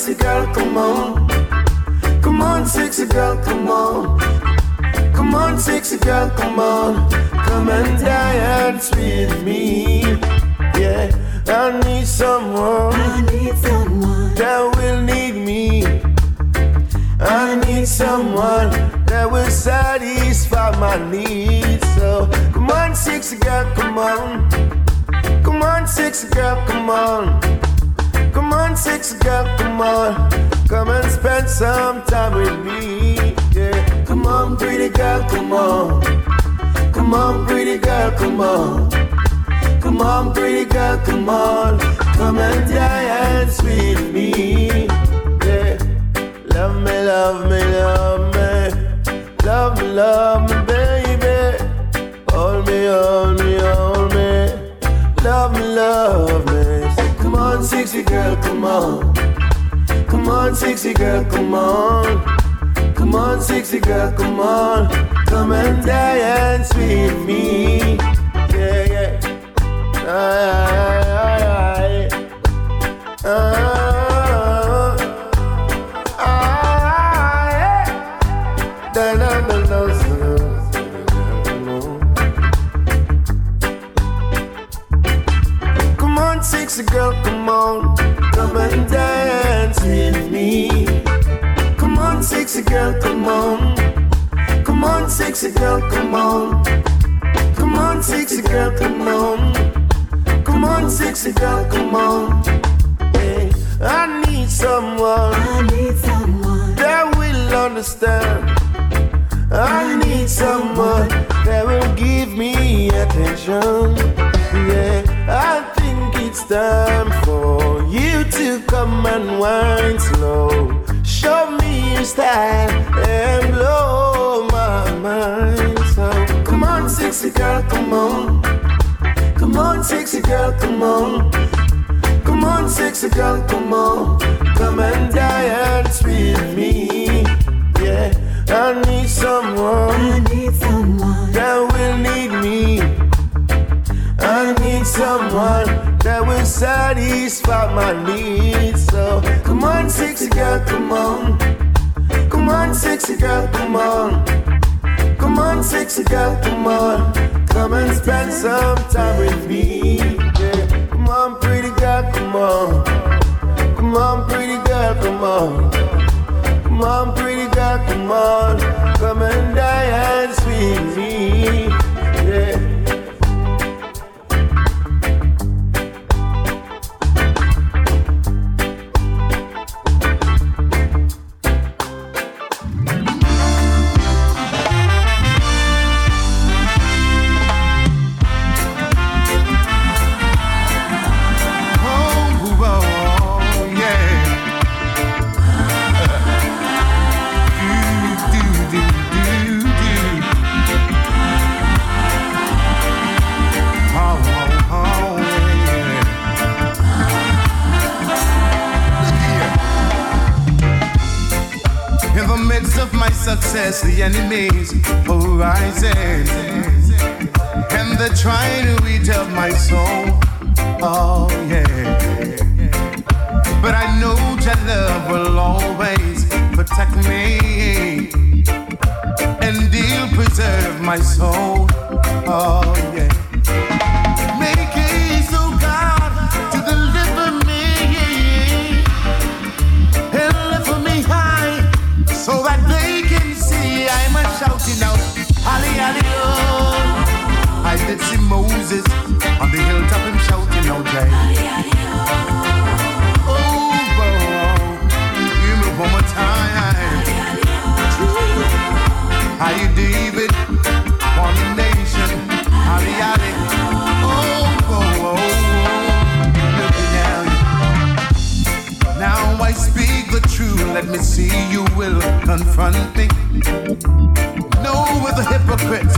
sexy girl, come on. Come on, sexy girl, come on. Come on, sexy girl, come on. Come and dance with me. Yeah, I need someone. I need someone that will need me. I need someone that will satisfy my needs. So come on, sexy girl, come on. Come on, sexy girl, come on. Come on, sexy girl, come on. Come and spend some time with me. Yeah, come on, pretty girl, come on. Come on, pretty girl, come on. Come on, pretty girl, come on. Come and dance with me. Yeah. Love me, love me, love me. Love me, love me, baby. Hold me, hold me, hold me. Love me, love me. Sexy girl, come on. Come on, sexy girl, come on. Come on, sexy girl, come on. Come and dance with me. Yeah, yeah. Aye, aye, aye, aye. Ah, yeah. Da, da, da, da, da. Come on, sexy girl, come on. Come and dance with me. Come on, sexy girl, come on. Come on, sexy girl, come on. Come on, sexy girl, come on. Come on, sexy girl, come on. Hey, I need someone. I need someone that will understand. I need someone that will give me attention. Yeah, I think it's time for you to come and wine slow. Show me your style and blow my mind. So come on, sexy girl, come on. Come on, sexy girl, come on. Come on, sexy girl, come on. Come and dance with me. Yeah, I need someone. I need someone that will need me. I need someone that will satisfy my needs. So come on, sexy girl, come on. Come on, sexy girl, come on. Come on, sexy girl, come on. Come and spend some time with me. Yeah. Come on, pretty girl, come on. Come on, pretty girl, come on. Come on, pretty girl, come on. Come and dance with me. Success, the enemy's horizon. And they're trying to eat up my soul. Oh, yeah. But I know your love will always protect me. And he'll preserve my soul. Oh, yeah. bruises. On the hilltop, him shouting out, day. Oh, oh, oh, oh, hear me one more time. Oh, How you David? One nation. Ali Ali Oh, oh, oh, oh. Now I speak the truth. Let me see you will confront me. No, with the hypocrites,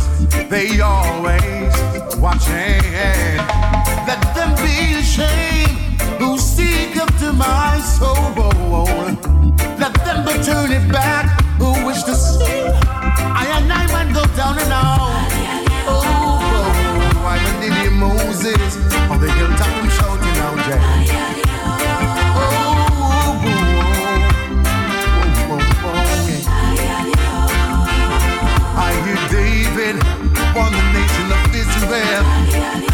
they always watching. Let them be ashamed who seek after my soul. Let them but turn it back who wish to see I and I man go down and out.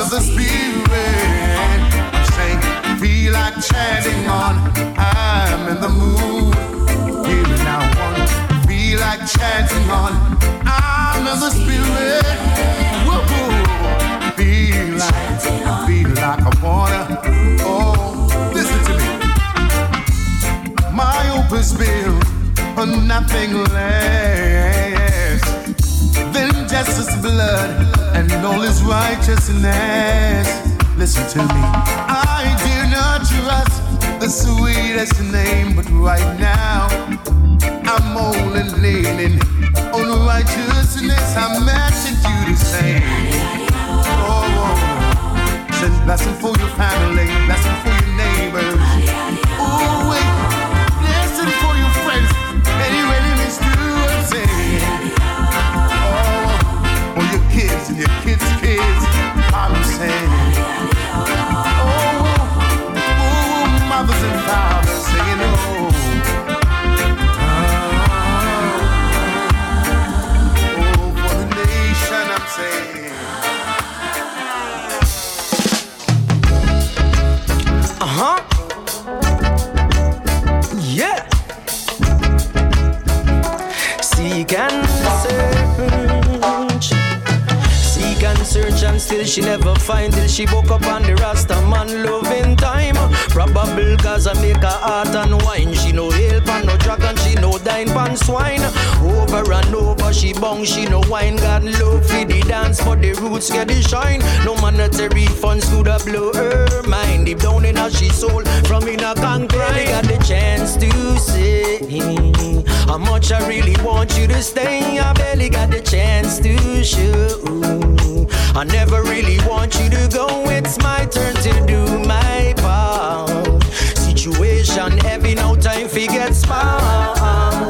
Of the spirit. I'm saying, feel like chanting on. I'm in the mood. Hear me now, one. Feel like chanting on. I'm in the spirit. Woo-hoo. Feel like, feel like I wanna. Oh, listen to me. My is built on nothing less than justice, blood, and all his righteousness. Listen to me. I do not trust the sweetest name, but right now I'm only leaning on righteousness. I'm asking you to say, oh, oh, oh. send blessing for your family, blessing for she woke up on the Rasta man loving time. Probable cause I make her heart and wine. She no help and no dragon, she no dine pan swine. Over and over she bong, she no wine. God love for the dance, but the roots get the shine. No monetary funds could have blow her mind. Deep down in her she soul, from in a concrete. Got the chance to say how much I really want you to stay. I barely got the chance to show. I never really want you to go. It's my turn to do my part. Situation heavy, no time for get smart.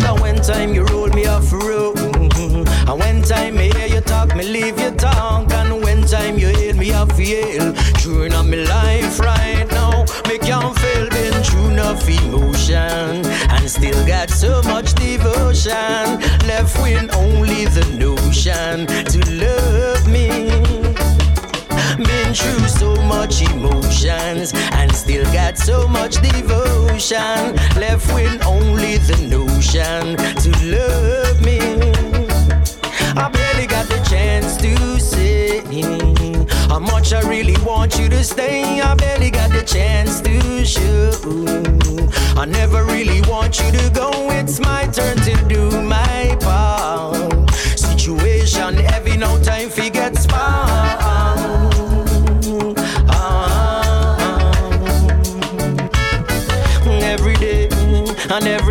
Now when time you roll me off road, and when time me hear you talk, me leave you talk, and when time you hit me off yell, during on me life right now, me can't fail been through enough emotion, and still got so much devotion, left with only the notion to love me. Been through so much emotions and still got so much devotion. Left with only the notion to love me. I barely got the chance to say how much I really want you to stay. I barely got the chance to show. I never really want you to go. It's my turn to do my part. Situation heavy, no time for get spark. Every day and every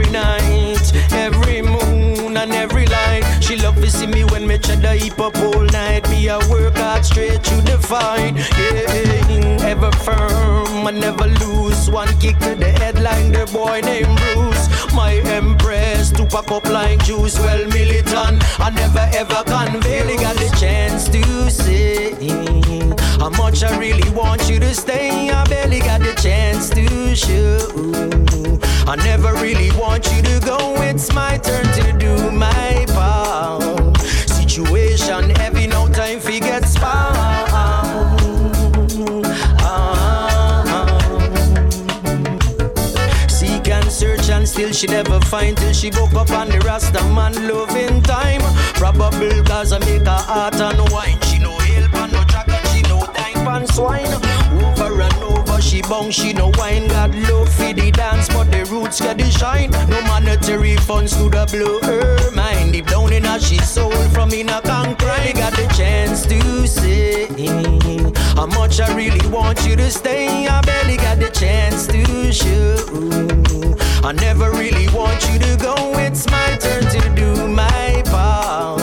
She love to see me when me cheddar heap up all night. Me I work hard straight to the fight. Yeah, ever firm, I never lose. One kick to the head like the boy named Bruce. My empress to pack up like juice. Well, militant, I never ever convey. Got the chance to say how much I really want you to stay. I barely got the chance to show. I never really want you to go. It's my turn to do my part. Situation heavy, no time for get spark. She never find till she woke up on the Rasta man loving time. Probable cause I make her heart unwind. She no help and no jack and she no time and swine. Over and over she bong, she no wine. God love for the dance, but the roots get the shine. No monetary funds to the blow her mind. Deep down in her she soul from in a concrete. Got the chance to say how much I really want you to stay. I barely got the chance to show. I never really want you to go. It's my turn to do my part.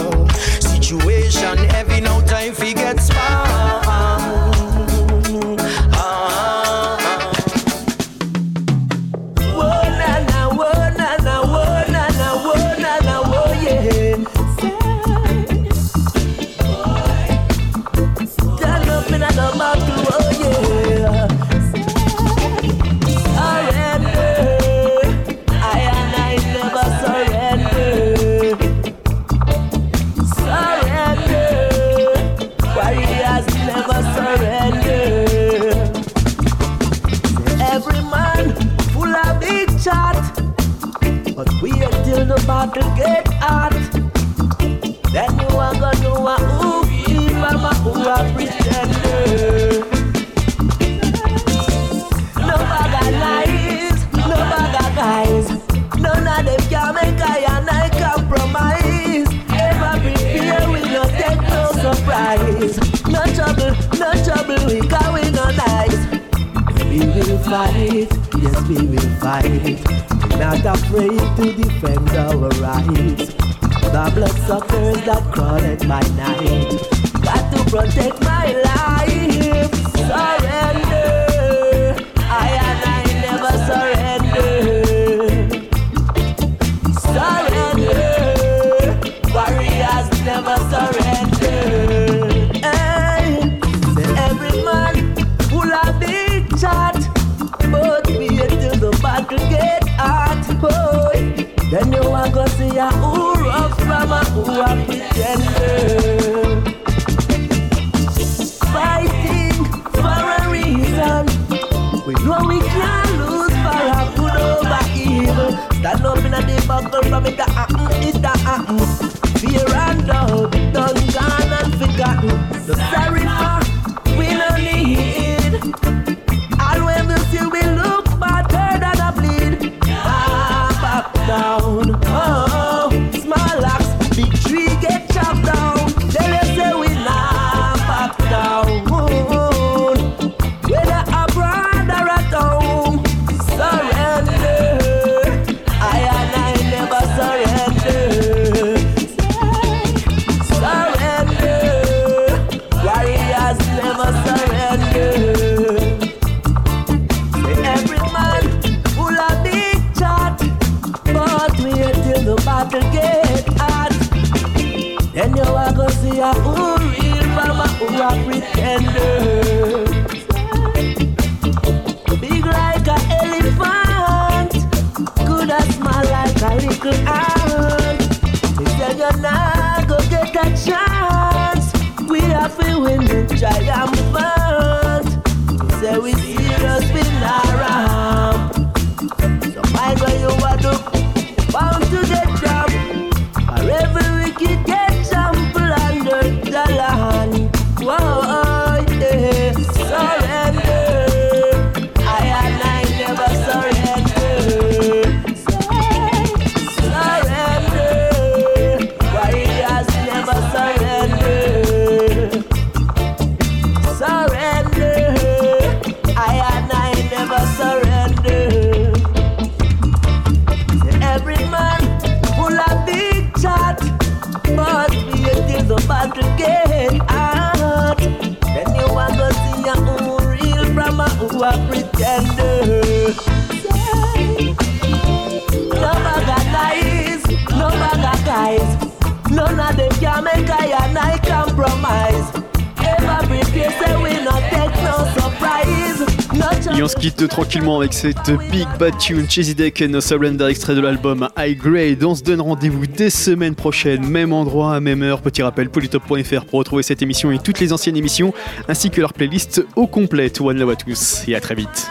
But wait till the battle get hot. Then you are gonna know a who keep and a who a pretender. No bag lies, no bag guys. None of them can make I and I compromise. Ever prepare, we no take no surprise. No trouble, no trouble, we can we no nice. We will fight, yes we will fight. Not afraid to defend our rights. The bloodsuckers that crawl at my night. Got to protect my life. Surrender. Stand up in the buckle from it win Et on se quitte tranquillement avec cette Big Bad Tune, Cheesy Deck and No Surrender, extrait de l'album High Grade. On se donne rendez-vous dès semaine prochaine, même endroit, même heure. Petit rappel, polytop.fr pour retrouver cette émission et toutes les anciennes émissions, ainsi que leur playlist au complet. One love à tous et à très vite.